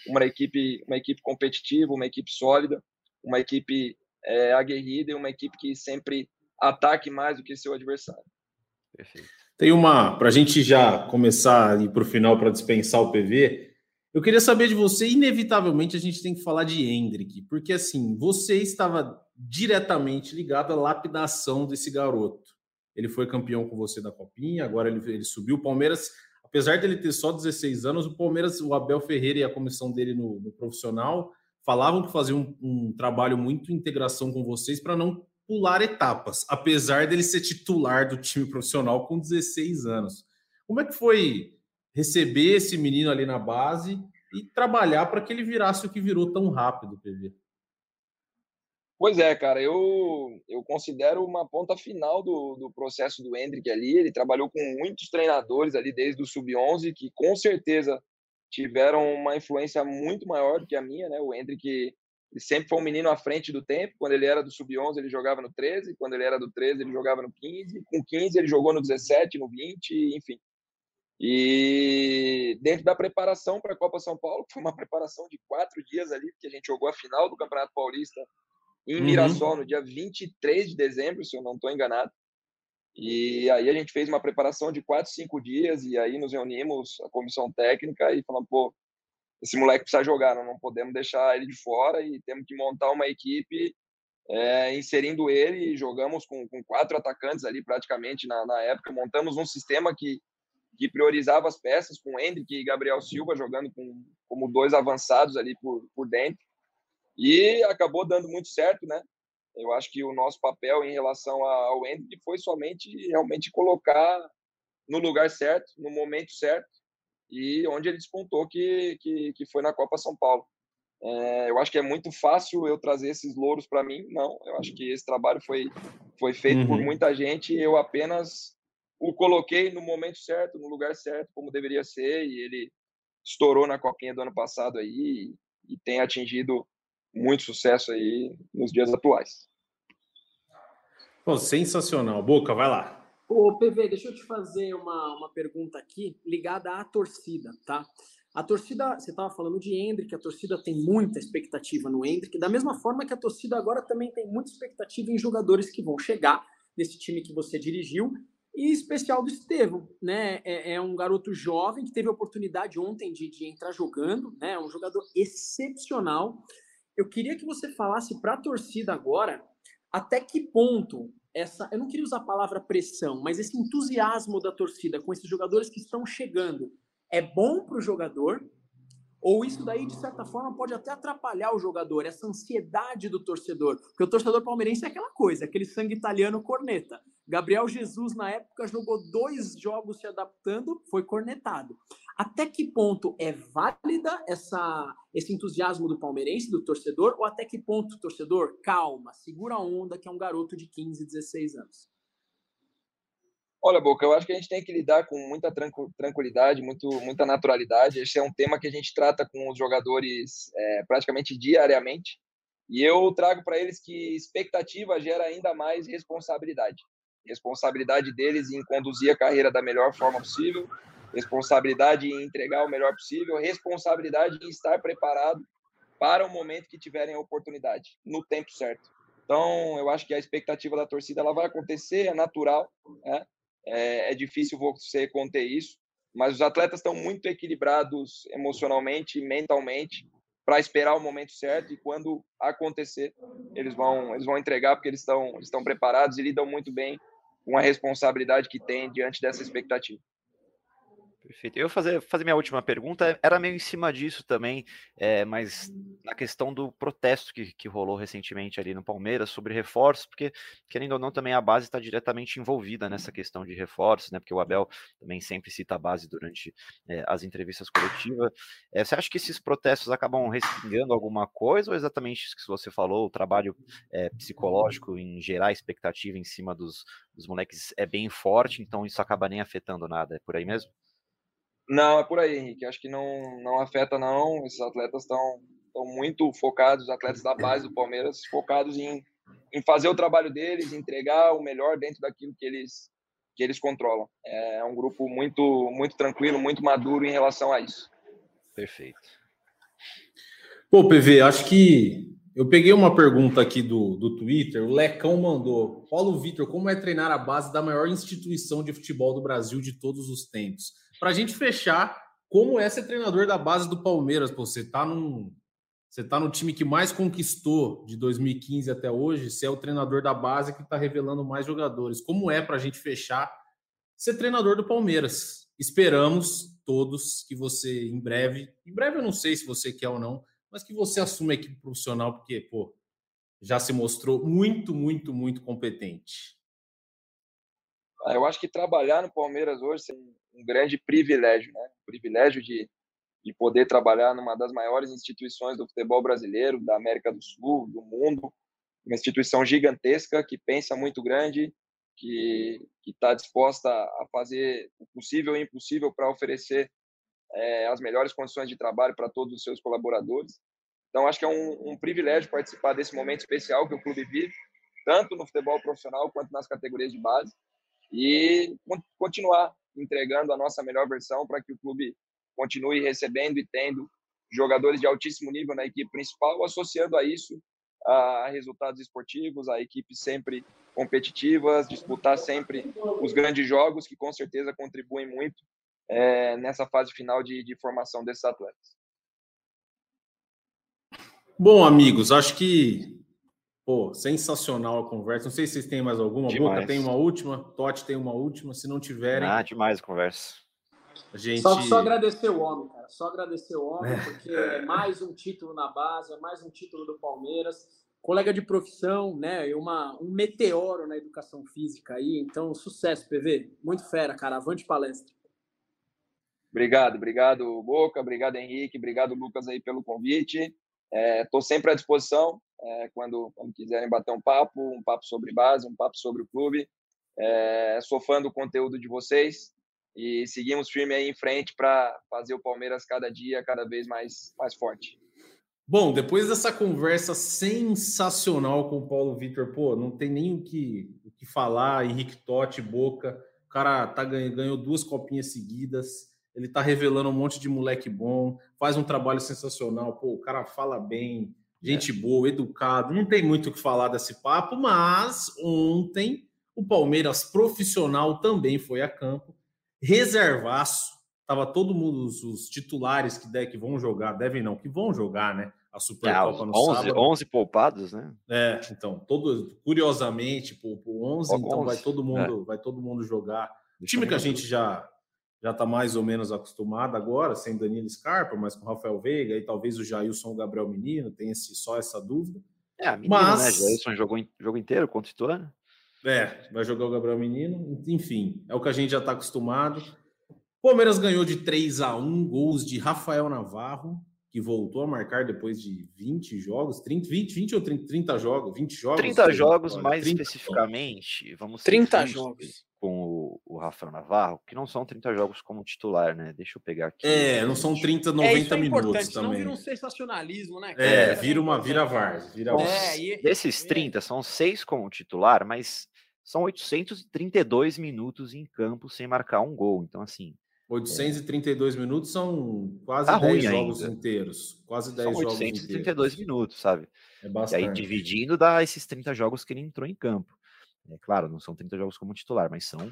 uma, equipe, uma equipe competitiva, uma equipe sólida, uma equipe é, aguerrida e uma equipe que sempre ataque mais do que seu adversário. Perfeito. Tem uma, para a gente já começar e ir para o final para dispensar o PV, eu queria saber de você, inevitavelmente a gente tem que falar de Hendrick, porque assim, você estava diretamente ligado à lapidação desse garoto. Ele foi campeão com você da Copinha, agora ele, ele subiu. O Palmeiras, apesar dele ter só 16 anos, o Palmeiras, o Abel Ferreira e a comissão dele no, no profissional falavam que faziam um, um trabalho muito integração com vocês para não pular etapas, apesar dele ser titular do time profissional com 16 anos. Como é que foi receber esse menino ali na base e trabalhar para que ele virasse o que virou tão rápido, PV? Pois é, cara, eu, eu considero uma ponta final do, do processo do Hendrick ali. Ele trabalhou com muitos treinadores ali desde o Sub-11, que com certeza tiveram uma influência muito maior do que a minha, né? O Hendrick sempre foi um menino à frente do tempo. Quando ele era do Sub-11, ele jogava no 13. Quando ele era do 13, ele jogava no 15. Com 15, ele jogou no 17, no 20, enfim. E dentro da preparação para a Copa São Paulo, que *laughs* foi uma preparação de quatro dias ali, porque a gente jogou a final do Campeonato Paulista em uhum. Mirassol uhum. no dia 23 de dezembro, se eu não estou enganado. E aí a gente fez uma preparação de quatro, cinco dias e aí nos reunimos a comissão técnica e falamos, pô, esse moleque precisa jogar, não, não podemos deixar ele de fora e temos que montar uma equipe é, inserindo ele e jogamos com, com quatro atacantes ali praticamente na, na época, montamos um sistema que, que priorizava as peças com Hendrick e Gabriel Silva jogando com, como dois avançados ali por, por dentro e acabou dando muito certo, né? Eu acho que o nosso papel em relação ao Hendrick foi somente realmente colocar no lugar certo, no momento certo, e onde ele despontou, que, que, que foi na Copa São Paulo. É, eu acho que é muito fácil eu trazer esses louros para mim, não. Eu acho que esse trabalho foi, foi feito uhum. por muita gente, eu apenas o coloquei no momento certo, no lugar certo, como deveria ser, e ele estourou na Copinha do ano passado aí, e, e tem atingido muito sucesso aí nos dias atuais. Pô, sensacional. Boca, vai lá. Ô, PV, deixa eu te fazer uma, uma pergunta aqui ligada à torcida, tá? A torcida, você estava falando de Hendrick, a torcida tem muita expectativa no Hendrick, da mesma forma que a torcida agora também tem muita expectativa em jogadores que vão chegar nesse time que você dirigiu, e especial do Estevão, né? É, é, um garoto jovem que teve a oportunidade ontem de, de entrar jogando, né? É um jogador excepcional eu queria que você falasse para a torcida agora até que ponto essa, eu não queria usar a palavra pressão, mas esse entusiasmo da torcida com esses jogadores que estão chegando é bom para o jogador ou isso daí, de certa forma, pode até atrapalhar o jogador, essa ansiedade do torcedor. Porque o torcedor palmeirense é aquela coisa, aquele sangue italiano corneta. Gabriel Jesus, na época, jogou dois jogos se adaptando, foi cornetado. Até que ponto é válida essa, esse entusiasmo do palmeirense, do torcedor, ou até que ponto, torcedor, calma, segura a onda, que é um garoto de 15, 16 anos? Olha, Boca, eu acho que a gente tem que lidar com muita tranquilidade, muito, muita naturalidade. Esse é um tema que a gente trata com os jogadores é, praticamente diariamente. E eu trago para eles que expectativa gera ainda mais responsabilidade. Responsabilidade deles em conduzir a carreira da melhor forma possível, responsabilidade em entregar o melhor possível, responsabilidade em estar preparado para o momento que tiverem a oportunidade, no tempo certo. Então, eu acho que a expectativa da torcida ela vai acontecer, é natural, né? é, é difícil você conter isso, mas os atletas estão muito equilibrados emocionalmente e mentalmente para esperar o momento certo e quando acontecer eles vão eles vão entregar porque eles estão estão preparados e lidam muito bem com a responsabilidade que tem diante dessa expectativa. Perfeito. Eu vou fazer, fazer minha última pergunta, era meio em cima disso também, é, mas na questão do protesto que, que rolou recentemente ali no Palmeiras sobre reforços, porque, querendo ou não, também a base está diretamente envolvida nessa questão de reforços, né? Porque o Abel também sempre cita a base durante é, as entrevistas coletivas. É, você acha que esses protestos acabam respingando alguma coisa, ou exatamente isso que você falou, o trabalho psicológico em gerar expectativa em cima dos, dos moleques é bem forte, então isso acaba nem afetando nada? É por aí mesmo? Não, é por aí, Henrique. Acho que não, não afeta, não. Esses atletas estão muito focados, os atletas da base do Palmeiras, focados em, em fazer o trabalho deles, entregar o melhor dentro daquilo que eles, que eles controlam. É um grupo muito, muito tranquilo, muito maduro em relação a isso. Perfeito. Pô, PV, acho que eu peguei uma pergunta aqui do, do Twitter, o Lecão mandou. Paulo Vitor, como é treinar a base da maior instituição de futebol do Brasil de todos os tempos? Para a gente fechar, como é ser treinador da base do Palmeiras? Pô, você está num, você tá no time que mais conquistou de 2015 até hoje. Você é o treinador da base que está revelando mais jogadores. Como é para a gente fechar ser treinador do Palmeiras? Esperamos todos que você, em breve, em breve eu não sei se você quer ou não, mas que você assuma a equipe profissional, porque, pô, já se mostrou muito, muito, muito competente. Ah, eu acho que trabalhar no Palmeiras hoje um grande privilégio, né? O privilégio de, de poder trabalhar numa das maiores instituições do futebol brasileiro, da América do Sul, do mundo, uma instituição gigantesca que pensa muito grande, que está disposta a fazer o possível e o impossível para oferecer é, as melhores condições de trabalho para todos os seus colaboradores. Então, acho que é um, um privilégio participar desse momento especial que o clube vive, tanto no futebol profissional quanto nas categorias de base, e continuar entregando a nossa melhor versão para que o clube continue recebendo e tendo jogadores de altíssimo nível na equipe principal, associando a isso a resultados esportivos, a equipes sempre competitivas, disputar sempre os grandes jogos, que com certeza contribuem muito é, nessa fase final de, de formação desses atletas. Bom, amigos, acho que Pô, sensacional a conversa. Não sei se vocês têm mais alguma. Demais. Boca tem uma última, Totti tem uma última. Se não tiverem. Ah, demais a conversa. A gente... só, só agradecer o homem, cara. Só agradecer o homem, é. porque é mais um título na base, é mais um título do Palmeiras. Colega de profissão, né? Uma, um meteoro na educação física aí. Então, sucesso, PV. Muito fera, cara. Avante palestra. Obrigado, obrigado, Boca. Obrigado, Henrique. Obrigado, Lucas, aí pelo convite. Estou é, sempre à disposição é, quando, quando quiserem bater um papo, um papo sobre base, um papo sobre o clube. É, sou fã do conteúdo de vocês e seguimos firme aí em frente para fazer o Palmeiras cada dia cada vez mais, mais forte. Bom, depois dessa conversa sensacional com o Paulo Vitor, pô, não tem nem o que, o que falar, Henrique Totti, Boca, o cara tá, ganhou duas copinhas seguidas, ele tá revelando um monte de moleque bom, faz um trabalho sensacional, pô, o cara fala bem, gente é. boa, educado, não tem muito o que falar desse papo, mas ontem o Palmeiras profissional também foi a campo, reservaço, tava todo mundo, os, os titulares que, de, que vão jogar, devem não, que vão jogar, né? A Supercopa é, no 11, sábado. 11 poupados, né? É, então, todo, curiosamente, por, 11, então 11. vai todo mundo, é. vai todo mundo jogar. O time que a gente já já está mais ou menos acostumado agora, sem Danilo Scarpa, mas com Rafael Veiga e talvez o Jailson ou o Gabriel Menino, tem esse, só essa dúvida. É, menino, né? mas... né? Jailson jogou jogo inteiro contra o Ituano. É, vai jogar o Gabriel Menino, enfim, é o que a gente já está acostumado. Palmeiras ganhou de 3 a 1 gols de Rafael Navarro, que voltou a marcar depois de 20 jogos, 30, 20, 20 ou 30, 30 jogos, 20 jogos. 30 jogos, mais 30 especificamente, vamos 30 jogos com o, o Rafael Navarro, que não são 30 jogos como titular, né? Deixa eu pegar aqui. É, não são 30, 90 é, é minutos também. Não vira um sensacionalismo, né? Cara? É, vira uma vira VAR. Vira é, e, Desses 30, é. são 6 como titular, mas são 832 minutos em campo sem marcar um gol. Então, assim. 832 é... minutos são quase tá 10 jogos ainda. inteiros. Quase 10 são jogos 832 inteiros. minutos, sabe? É bastante. E aí, dividindo, dá esses 30 jogos que ele entrou em campo. É claro, não são 30 jogos como titular, mas são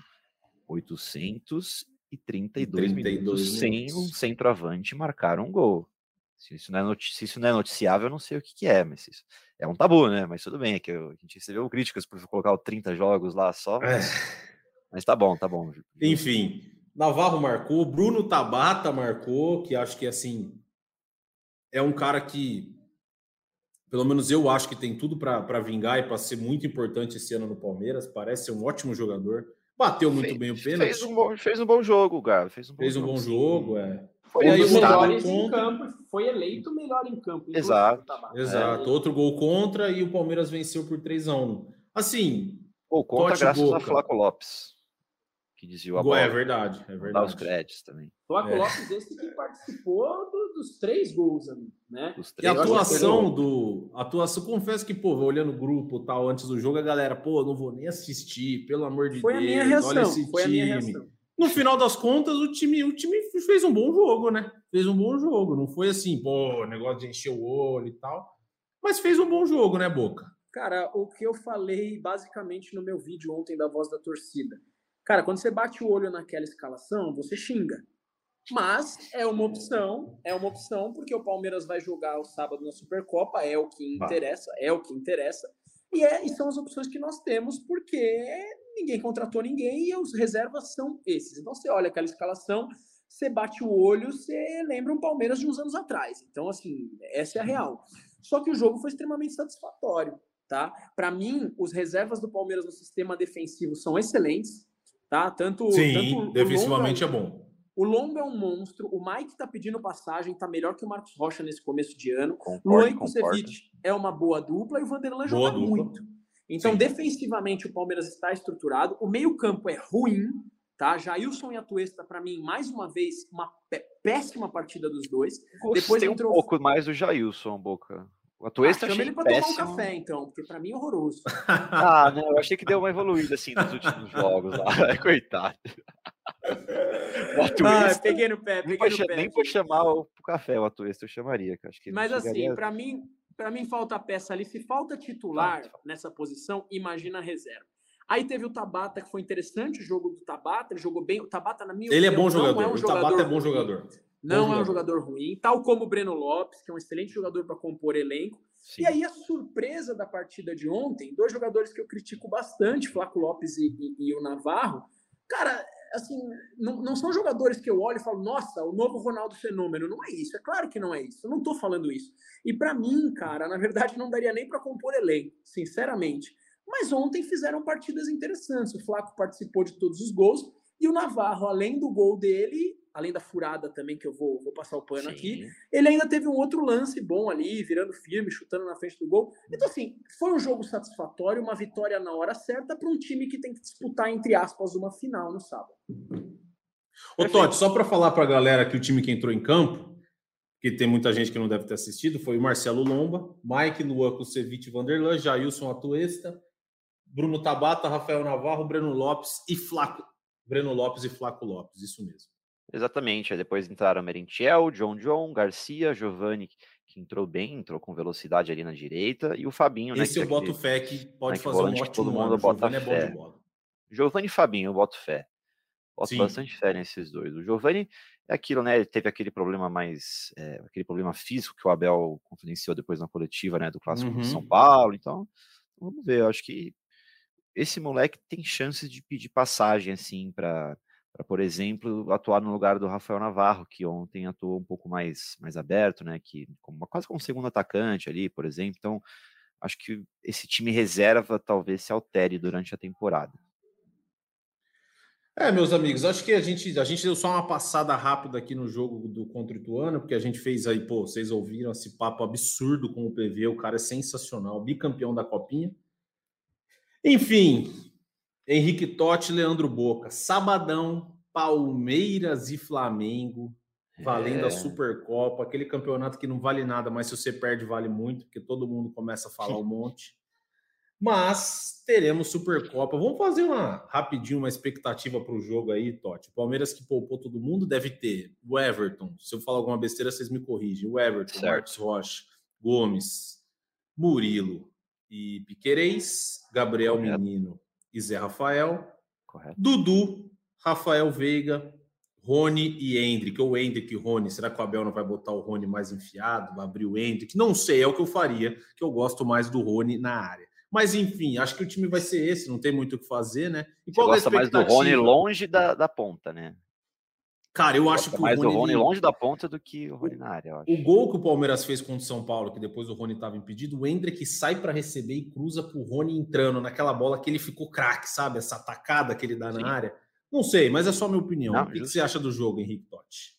832 32 minutos sem um centroavante marcar um gol. Se isso, não é se isso não é noticiável, eu não sei o que, que é, mas isso é um tabu, né? Mas tudo bem, é que eu, a gente recebeu críticas por colocar 30 jogos lá só. Mas, é. mas tá bom, tá bom. Enfim, Navarro marcou, Bruno Tabata marcou, que acho que assim é um cara que, pelo menos eu acho que tem tudo para vingar e para ser muito importante esse ano no Palmeiras. Parece ser um ótimo jogador. Bateu muito fez, bem o pênalti. Fez um bom, fez um bom jogo, cara. Fez um bom fez jogo. Um bom jogo é. Foi um dos melhores em campo, foi eleito melhor em campo. Exato. Exato. É. Outro gol contra e o Palmeiras venceu por 3 a 1 Assim. Gol contra graças Boca. a Flaco Lopes que desviou a bola. É verdade, é verdade. Dá os créditos também. Flaco é. Lopes, esse que participou do, dos três gols, né? E a atuação do. Atuação, confesso que, pô, olhando o grupo tal, antes do jogo, a galera, pô, não vou nem assistir, pelo amor de foi Deus. A minha reação, olha esse foi time. a minha reação. No final das contas, o time, o time fez um bom jogo, né? Fez um bom jogo. Não foi assim, pô, negócio de encher o olho e tal. Mas fez um bom jogo, né, Boca? Cara, o que eu falei basicamente no meu vídeo ontem da voz da torcida. Cara, quando você bate o olho naquela escalação, você xinga. Mas é uma opção, é uma opção, porque o Palmeiras vai jogar o sábado na Supercopa, é o que interessa, é o que interessa. E, é, e são as opções que nós temos, porque ninguém contratou ninguém e os reservas são esses. Então você olha aquela escalação, você bate o olho, você lembra um Palmeiras de uns anos atrás. Então, assim, essa é a real. Só que o jogo foi extremamente satisfatório, tá? Para mim, os reservas do Palmeiras no sistema defensivo são excelentes tá? Tanto, Sim, tanto defensivamente é bom. O Lombo é um monstro, o Mike tá pedindo passagem, tá melhor que o Marcos Rocha nesse começo de ano. Luan e Kusevich é uma boa dupla e o Vanderlan joga dupla. muito. Então, Sim. defensivamente, o Palmeiras está estruturado. O meio-campo é ruim, tá? Jailson e Atuesta, para mim, mais uma vez, uma péssima partida dos dois. Gostei Depois entrou... um pouco mais do Jailson, Boca. O Atuesta ah, chama ele pra péssimo. tomar um café, então, porque pra mim é horroroso. *laughs* ah, não, eu achei que deu uma evoluída, assim, nos últimos jogos lá. *laughs* Coitado. *laughs* O. Ah, peguei no pé, peguei nem no pé. Nem vou chamar o café o Atuesta, eu chamaria. Que acho que Mas assim, pra mim, pra mim falta peça ali. Se falta titular falta, nessa posição, imagina a reserva. Aí teve o Tabata, que foi interessante o jogo do Tabata, ele jogou bem. O Tabata, na minha ele opinião, é bom jogador. É um o Tabata é bom jogador. Não é um jogador ruim, tal como o Breno Lopes, que é um excelente jogador para compor elenco. Sim. E aí a surpresa da partida de ontem, dois jogadores que eu critico bastante, Flaco Lopes e, e, e o Navarro, cara, assim, não, não, são jogadores que eu olho e falo, nossa, o novo Ronaldo Fenômeno. Não é isso, é claro que não é isso. Eu não estou falando isso. E para mim, cara, na verdade não daria nem para compor elenco, sinceramente. Mas ontem fizeram partidas interessantes. O Flaco participou de todos os gols e o Navarro, além do gol dele, além da furada também, que eu vou, vou passar o pano Sim. aqui, ele ainda teve um outro lance bom ali, virando firme, chutando na frente do gol. Então, assim, foi um jogo satisfatório, uma vitória na hora certa para um time que tem que disputar, entre aspas, uma final no sábado. Ô, Totti, só para falar para a galera que o time que entrou em campo, que tem muita gente que não deve ter assistido, foi o Marcelo Lomba, Mike Luan Kusevich Vanderlan, Jailson Atuesta, Bruno Tabata, Rafael Navarro, Breno Lopes e Flaco. Breno Lopes e Flaco Lopes, isso mesmo. Exatamente. Aí depois entraram Merentiel, John John, Garcia, Giovanni, que entrou bem, entrou com velocidade ali na direita, e o Fabinho, Esse né? Esse eu boto fé que pode né, fazer um ótimo todo mundo bota Giovani fé. É Giovanni e Fabinho, eu boto fé. Boto Sim. bastante fé nesses dois. O Giovanni é aquilo, né? Ele teve aquele problema mais. É, aquele problema físico que o Abel confidenciou depois na coletiva, né? Do clássico uhum. de São Paulo. Então, vamos ver. Eu acho que esse moleque tem chances de pedir passagem, assim, para para, por exemplo, atuar no lugar do Rafael Navarro, que ontem atuou um pouco mais, mais aberto, né? Que como, quase como segundo atacante ali, por exemplo. Então, acho que esse time reserva talvez se altere durante a temporada. É, meus amigos, acho que a gente, a gente deu só uma passada rápida aqui no jogo do contra o Ituano, porque a gente fez aí, pô, vocês ouviram esse papo absurdo com o PV, o cara é sensacional, bicampeão da Copinha. Enfim, Henrique Totti, Leandro Boca. Sabadão, Palmeiras e Flamengo, valendo é. a Supercopa, aquele campeonato que não vale nada, mas se você perde, vale muito, porque todo mundo começa a falar um monte. Mas teremos Supercopa. Vamos fazer uma rapidinho uma expectativa para o jogo aí, Totti. Palmeiras que poupou todo mundo deve ter o Everton. Se eu falar alguma besteira, vocês me corrigem. O Everton, certo. Marcos Rocha, Gomes, Murilo e Piquerez, Gabriel. Menino e Zé Rafael. Correto. Dudu, Rafael Veiga, Rony e Hendrick, ou Hendrick e Rony. Será que o Abel não vai botar o Rony mais enfiado, vai abrir o Hendrick? Não sei, é o que eu faria, que eu gosto mais do Rony na área. Mas enfim, acho que o time vai ser esse, não tem muito o que fazer, né? E Você gosta mais do Rony longe da, da ponta, né? Cara, eu acho que mais o Rony, o Rony ele... longe da ponta do que o Rony na área. O gol que o Palmeiras fez contra o São Paulo, que depois o Rony estava impedido, o Hendrick sai para receber e cruza pro Rony entrando naquela bola que ele ficou craque, sabe? Essa atacada que ele dá Sim. na área. Não sei, mas é só minha opinião. Não, o que, que, você acha do jogo, Henrique Totti?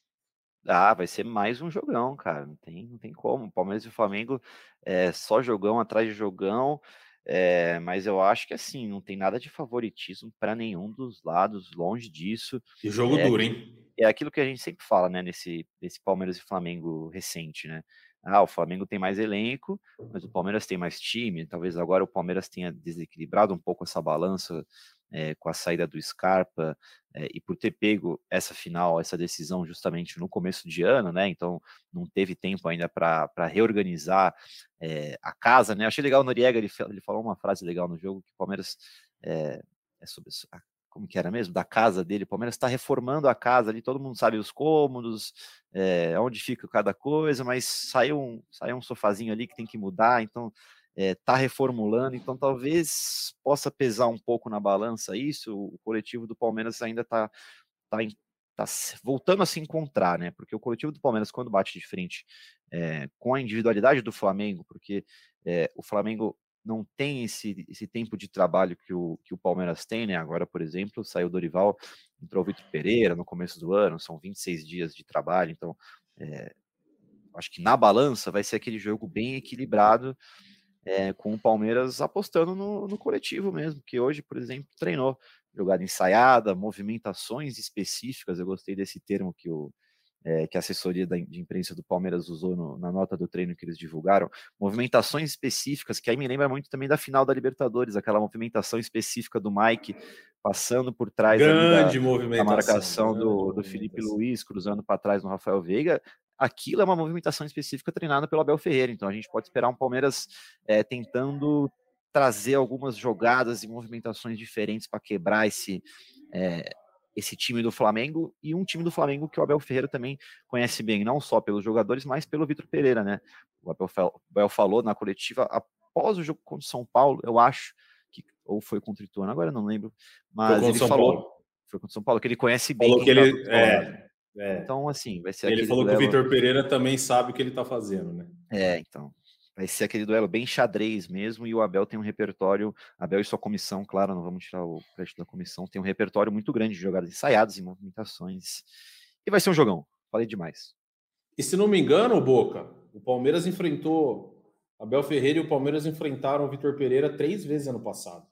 Ah, vai ser mais um jogão, cara. Não tem, não tem como. Palmeiras e Flamengo é só jogão atrás de jogão. É, mas eu acho que assim, não tem nada de favoritismo para nenhum dos lados, longe disso. E jogo é, duro, hein? É aquilo que a gente sempre fala, né, nesse, nesse Palmeiras e Flamengo recente, né? Ah, o Flamengo tem mais elenco, mas o Palmeiras tem mais time. Talvez agora o Palmeiras tenha desequilibrado um pouco essa balança é, com a saída do Scarpa é, e por ter pego essa final, essa decisão justamente no começo de ano, né? Então não teve tempo ainda para reorganizar é, a casa, né? Achei legal o Noriega, ele, ele falou uma frase legal no jogo que o Palmeiras é, sobre como que era mesmo, da casa dele, o Palmeiras está reformando a casa ali, todo mundo sabe os cômodos, é, onde fica cada coisa, mas saiu um, saiu um sofazinho ali que tem que mudar, então está eh, é, reformulando, então talvez possa pesar um pouco na balança isso. O coletivo do Palmeiras ainda está tá, tá, tá voltando a se encontrar, né? Porque o coletivo do Palmeiras, quando bate de frente é, com a individualidade do Flamengo, porque o Flamengo não tem esse, esse tempo de trabalho que o, que o Palmeiras tem, né? Agora, por exemplo, saiu o Dorival, entrou o Vitor Pereira no começo do ano, são 26 dias de trabalho, então acho que na balança vai ser aquele jogo bem equilibrado é, com o Palmeiras apostando no, no, coletivo mesmo, que hoje, por exemplo, treinou jogada ensaiada, movimentações específicas. Eu gostei desse termo que, o, é, que a assessoria da, de imprensa do Palmeiras usou no, na nota do treino que eles divulgaram. Movimentações específicas, que aí me lembra muito também da final da Libertadores, aquela movimentação específica do Mike passando por trás da, da, marcação do, do Felipe Luiz, cruzando para trás no Rafael Veiga aquilo é uma movimentação específica treinada pelo Abel Ferreira. Então a gente pode esperar um Palmeiras é, tentando trazer algumas jogadas e movimentações diferentes para quebrar esse, é, esse time do Flamengo e um time do Flamengo que o Abel Ferreira também conhece bem, não só pelos jogadores, mas pelo Vitor Pereira, né? O Abel, falou na coletiva após o jogo contra o São Paulo, eu acho que ou foi contra o Ituano, agora não lembro, mas ele São falou Paulo. foi contra o São Paulo que ele conhece bem. Falou que ele é, é. Então, assim, vai ser Ele falou que o Vitor Pereira também sabe o que ele está fazendo, né? É, então. Vai ser aquele duelo bem xadrez mesmo, e o Abel tem um repertório, Abel e sua comissão, claro, não vamos tirar o crédito da comissão, tem um repertório muito grande de jogadas ensaiadas e movimentações. E vai ser um jogão, falei demais. E se não me engano, Boca, o Palmeiras enfrentou Abel Ferreira e o Palmeiras enfrentaram o Vitor Pereira três vezes ano passado.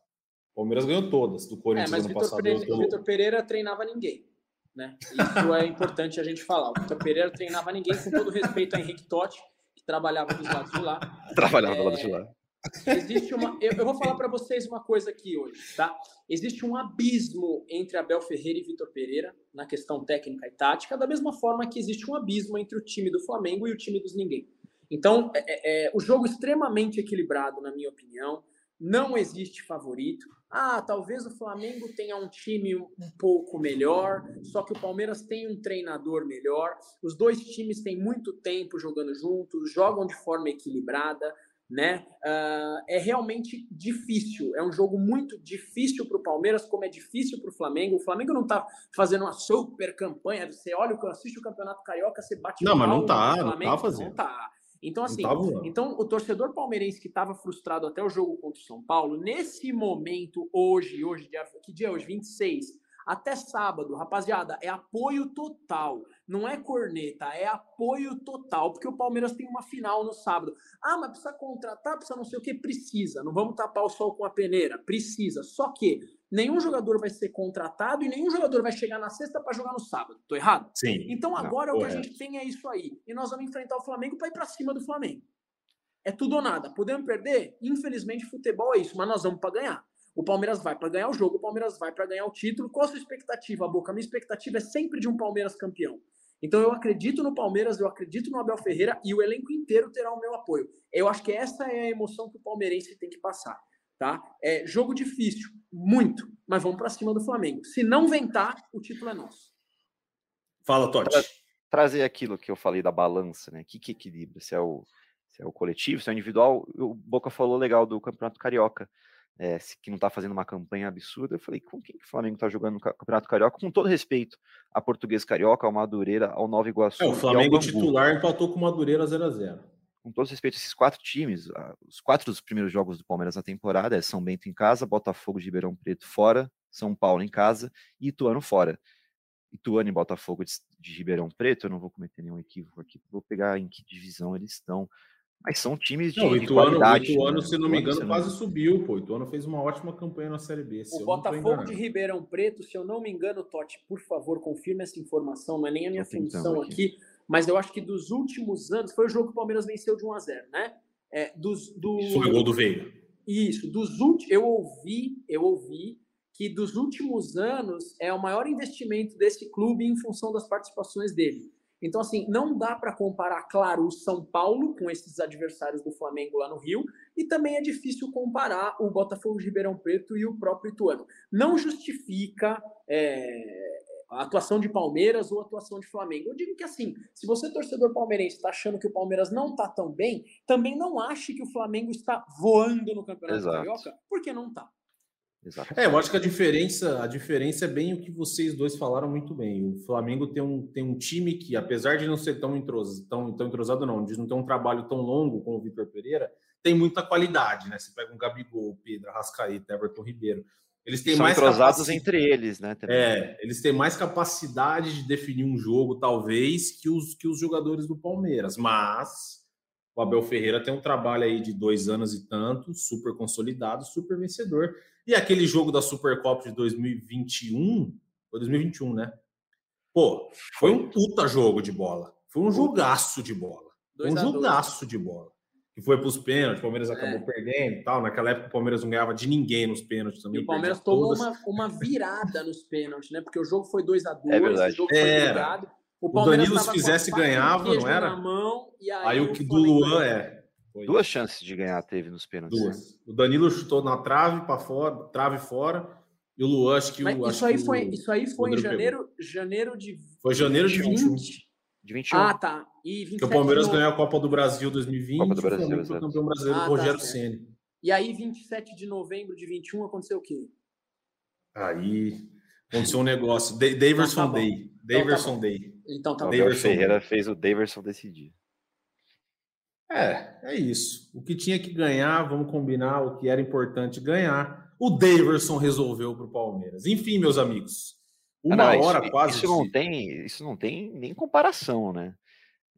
O Palmeiras ganhou todas do Corinthians é, mas ano Vitor passado. Pereira, o Vitor Pereira treinava ninguém. Né? Isso é importante a gente falar. O Vitor Pereira treinava ninguém, com todo respeito a Henrique Totti, trabalhava dos lados de lá. Trabalhava é, do lado de *laughs* lá. Existe uma. Eu, eu vou falar para vocês uma coisa aqui hoje, tá? Existe um abismo entre Abel Ferreira e Vitor Pereira na questão técnica e tática, da mesma forma que existe um abismo entre o time do Flamengo e o time dos ninguém. Então, é, é, é o jogo extremamente equilibrado, na minha opinião. Não existe favorito. Ah, talvez o Flamengo tenha um time um pouco melhor, só que o Palmeiras tem um treinador melhor. Os dois times têm muito tempo jogando juntos, jogam de forma equilibrada, né? Uh, é realmente difícil. É um jogo muito difícil para o Palmeiras, como é difícil para o Flamengo. O Flamengo não está fazendo uma super campanha. Você olha, assiste o Campeonato Carioca, você bate. Não, mas não está, não está fazendo. Não tá. Então, assim, então o torcedor palmeirense que estava frustrado até o jogo contra o São Paulo, nesse momento, hoje, hoje, dia, que dia é hoje? 26, até sábado, rapaziada, é apoio total. Não é corneta, é apoio total, porque o Palmeiras tem uma final no sábado. Ah, mas precisa contratar, precisa não sei o que, precisa. Não vamos tapar o sol com a peneira, precisa. Só que nenhum jogador vai ser contratado e nenhum jogador vai chegar na sexta para jogar no sábado. Tô errado? Sim. Então agora não, o que a gente tem é isso aí. E nós vamos enfrentar o Flamengo para ir para cima do Flamengo. É tudo ou nada. Podemos perder? Infelizmente, futebol é isso, mas nós vamos para ganhar. O Palmeiras vai para ganhar o jogo, o Palmeiras vai para ganhar o título. Qual a sua expectativa, Boca? A minha expectativa é sempre de um Palmeiras campeão. Então eu acredito no Palmeiras, eu acredito no Abel Ferreira e o elenco inteiro terá o meu apoio. Eu acho que essa é a emoção que o palmeirense tem que passar tá? É jogo difícil, muito, mas vamos para cima do Flamengo. Se não ventar, o título é nosso. Fala, Totti. Tra trazer aquilo que eu falei da balança, né? O que, que equilibra? Se é, o, se é o coletivo, se é o individual. O Boca falou legal do Campeonato Carioca. É, que não está fazendo uma campanha absurda. Eu falei, com quem que o Flamengo está jogando no Campeonato Carioca? Com todo respeito a Português Carioca, ao Madureira, ao Nova Iguaçu. É, o Flamengo titular empatou com o Madureira 0 a 0 Com todo respeito a esses quatro times, os quatro dos primeiros jogos do Palmeiras na temporada é São Bento em casa, Botafogo de Ribeirão Preto fora, São Paulo em casa e Ituano fora. Ituano e Botafogo de, de Ribeirão Preto, eu não vou cometer nenhum equívoco aqui, vou pegar em que divisão eles estão. Mas são times de, não, o Ituano, de qualidade. O Ituano, né? se não me engano, quase subiu, pô. O Ituano fez uma ótima campanha na Série B. O Botafogo de Ribeirão Preto, se eu não me engano, Totti, por favor, confirme essa informação, não é nem a minha função aqui. aqui. mas eu acho que dos últimos anos, foi o jogo que o Palmeiras venceu de 1 a 0 né? É, dos, do... Foi o gol do Veiga. Isso, dos últimos, eu ouvi, eu ouvi que dos últimos anos é o maior investimento desse clube em função das participações dele. Então, assim, não dá para comparar, claro, o São Paulo com esses adversários do Flamengo lá no Rio, e também é difícil comparar o Botafogo de Ribeirão Preto e o próprio Ituano. Não justifica é, a atuação de Palmeiras ou a atuação de Flamengo. Eu digo que, assim, se você, torcedor palmeirense, está achando que o Palmeiras não está tão bem, também não ache que o Flamengo está voando no Campeonato Exato. Carioca, porque não está. Exato. É, eu acho que a diferença, a diferença é bem o que vocês dois falaram muito bem. O Flamengo tem um, tem um time que, apesar de não ser tão, entros, tão, tão entrosado, não, de não ter um trabalho tão longo como o Vitor Pereira, tem muita qualidade, né? Você pega um Gabigol, Pedro, Arrascaeta, Everton Ribeiro. Eles têm São mais entrosados entre eles, né? também. É, eles têm mais capacidade de definir um jogo, talvez, que os, que os jogadores do Palmeiras. Mas o Abel Ferreira tem um trabalho aí de dois anos e tanto, super consolidado, super vencedor. E aquele jogo da Supercopa de 2021, foi 2021, né? Pô, foi um puta jogo de bola. Foi um jogaço de bola. Foi um Dois dois. jogaço de bola. Que foi para os pênaltis, o Palmeiras É. acabou perdendo e tal. Naquela época o Palmeiras não ganhava de ninguém nos pênaltis também. E o Palmeiras tomou uma, uma virada nos pênaltis, né? Porque o jogo foi 2 a 2 É verdade. o jogo foi Era. brigado. O, Danilo, se fizesse, e o ganhava, não era? Mão, e aí, Aí o que do Luan é. Foi Duas chances de ganhar teve nos pênaltis. né? Duas. O Danilo chutou na trave para fora, trave fora. E o Luan, acho que Mas o. acho isso aí que foi, o- isso aí foi em janeiro, janeiro de Foi janeiro de 21. 20. De 21. Ah, tá. E 27 Que o Palmeiras ganhou a Copa do Brasil 2020. Copa do o Brasil, foi campeão brasileiro Ah, tá Rogério certo. Ceni. E aí, 27 de novembro de 21, aconteceu o quê? Aí aconteceu um negócio. Da- Daverson Então tá. Day. Daverson bom. Day. Então tá O Daverson. Ferreira fez o Daverson decidir. É, é isso. O que tinha que ganhar, vamos combinar, o que era importante ganhar. O Daverson resolveu para o Palmeiras. Enfim, meus amigos. Uma Ah, isso- hora quase. Isso não, tem, isso não tem nem comparação, né?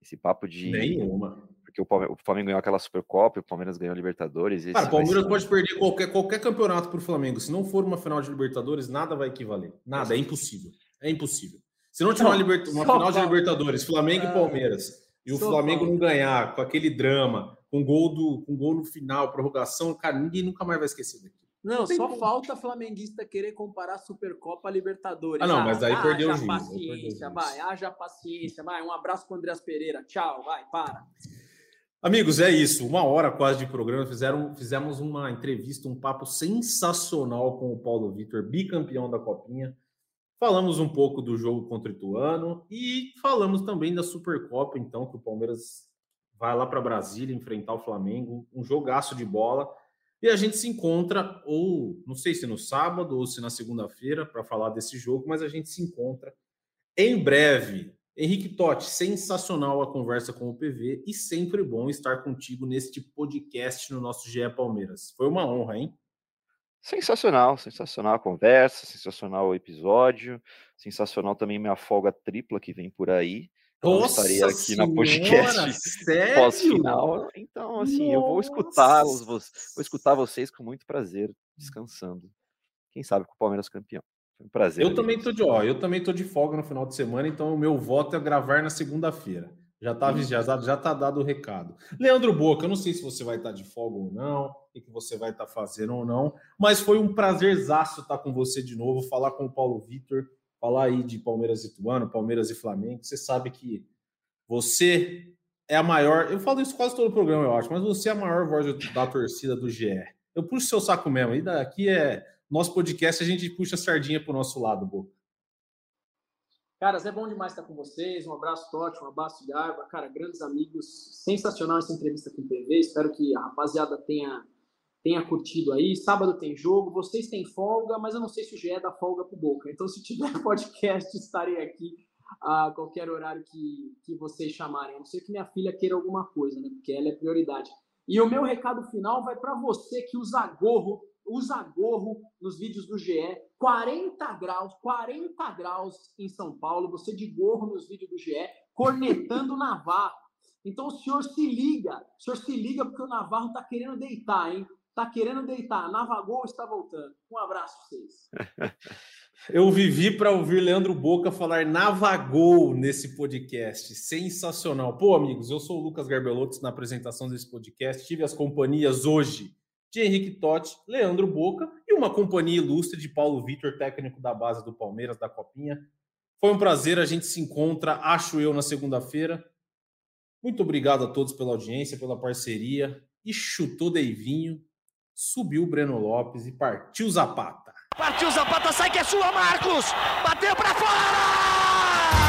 Esse papo de. Nenhuma. Porque o Palme- o Flamengo ganhou aquela Supercopa, e o Palmeiras ganhou a Libertadores. Cara, o Palmeiras ser pode perder qualquer, qualquer campeonato para o Flamengo. Se não for uma final de Libertadores, nada vai equivaler. Nada, é impossível. É impossível. Se não tiver uma, uma final de. Libertadores, Flamengo Ah, e Palmeiras, e o só Flamengo fala. não ganhar com aquele drama, com gol, do, com gol no final, prorrogação, cara, ninguém nunca mais vai esquecer daqui. Não, Tem só como. falta flamenguista querer comparar Supercopa a Libertadores. Ah, não, mas aí perdeu o haja juiz, paciência, vai, haja paciência, vai. Um abraço pro Andreas Pereira. Tchau, vai, para. Amigos, é isso. Uma hora quase de programa. Fizeram, fizemos uma entrevista, um papo sensacional com o Paulo Vitor, bicampeão da Copinha. Falamos um pouco do jogo contra o Ituano e falamos também da Supercopa, então, que o Palmeiras vai lá para Brasília enfrentar o Flamengo, um jogaço de bola. E a gente se encontra, ou não sei se no sábado ou se na segunda-feira, para falar desse jogo, mas a gente se encontra em breve. Henrique Totti, sensacional a conversa com o PV e sempre bom estar contigo neste podcast no nosso GE Palmeiras. Foi uma honra, hein? Sensacional, sensacional a conversa, sensacional o episódio, sensacional também minha folga tripla que vem por aí. Eu estarei aqui na *laughs* podcast pós-final. Então, assim, eu vou escutá-los, vou, vou escutar vocês com muito prazer, descansando. Quem sabe com o Palmeiras campeão. Foi um prazer. Eu ali. também tô de, ó, eu também tô de folga no final de semana, então o meu voto é gravar na segunda-feira. Já tá, já, já tá dado o recado. Leandro Boca, eu não sei se você vai estar de folga ou não, o que você vai estar fazendo ou não, mas foi um prazerzaço estar com você de novo, falar com o Paulo Vitor, falar aí de Palmeiras e Ituano, Palmeiras e Flamengo. Você sabe que você é a maior, eu falo isso quase todo o programa, eu acho, mas você é a maior voz da torcida do GE. Eu puxo seu saco mesmo, e daqui é nosso podcast, a gente puxa a sardinha pro nosso lado, Boca. Caras, é bom demais estar com vocês. Um abraço, Totti, um abraço, Garba. Cara, grandes amigos. Sensacional essa entrevista com o PV. Espero que a rapaziada tenha, tenha curtido aí. Sábado tem jogo, vocês têm folga, mas eu não sei se o GE dá folga pro Boca. Então, se tiver *laughs* podcast, estarei aqui a qualquer horário que, que vocês chamarem. A não ser que minha filha queira alguma coisa, né? Porque ela é prioridade. E o meu recado final vai para você que usa gorro, usa gorro nos vídeos do GE. 40 graus, 40 graus em São Paulo, você de gorro nos vídeos do GE, cornetando *laughs* Navarro. Então o senhor se liga, o senhor se liga porque o Navarro tá querendo deitar, hein? Tá querendo deitar. Navagol está voltando. Um abraço para vocês. *laughs* Eu vivi para ouvir Leandro Boca falar Navagol nesse podcast. Sensacional. Pô, amigos, eu sou o Lucas Garbelotto na apresentação desse podcast. Tive as companhias hoje de Henrique Totti, Leandro Boca e uma companhia ilustre de Paulo Vitor, técnico da base do Palmeiras, da Copinha. Foi um prazer, a gente se encontra, acho eu, na segunda-feira. Muito obrigado a todos pela audiência, pela parceria. E chutou Deivinho, subiu o Breno Lopes e partiu Zapata. Partiu Zapata, sai que é sua, Marcos! Bateu para fora!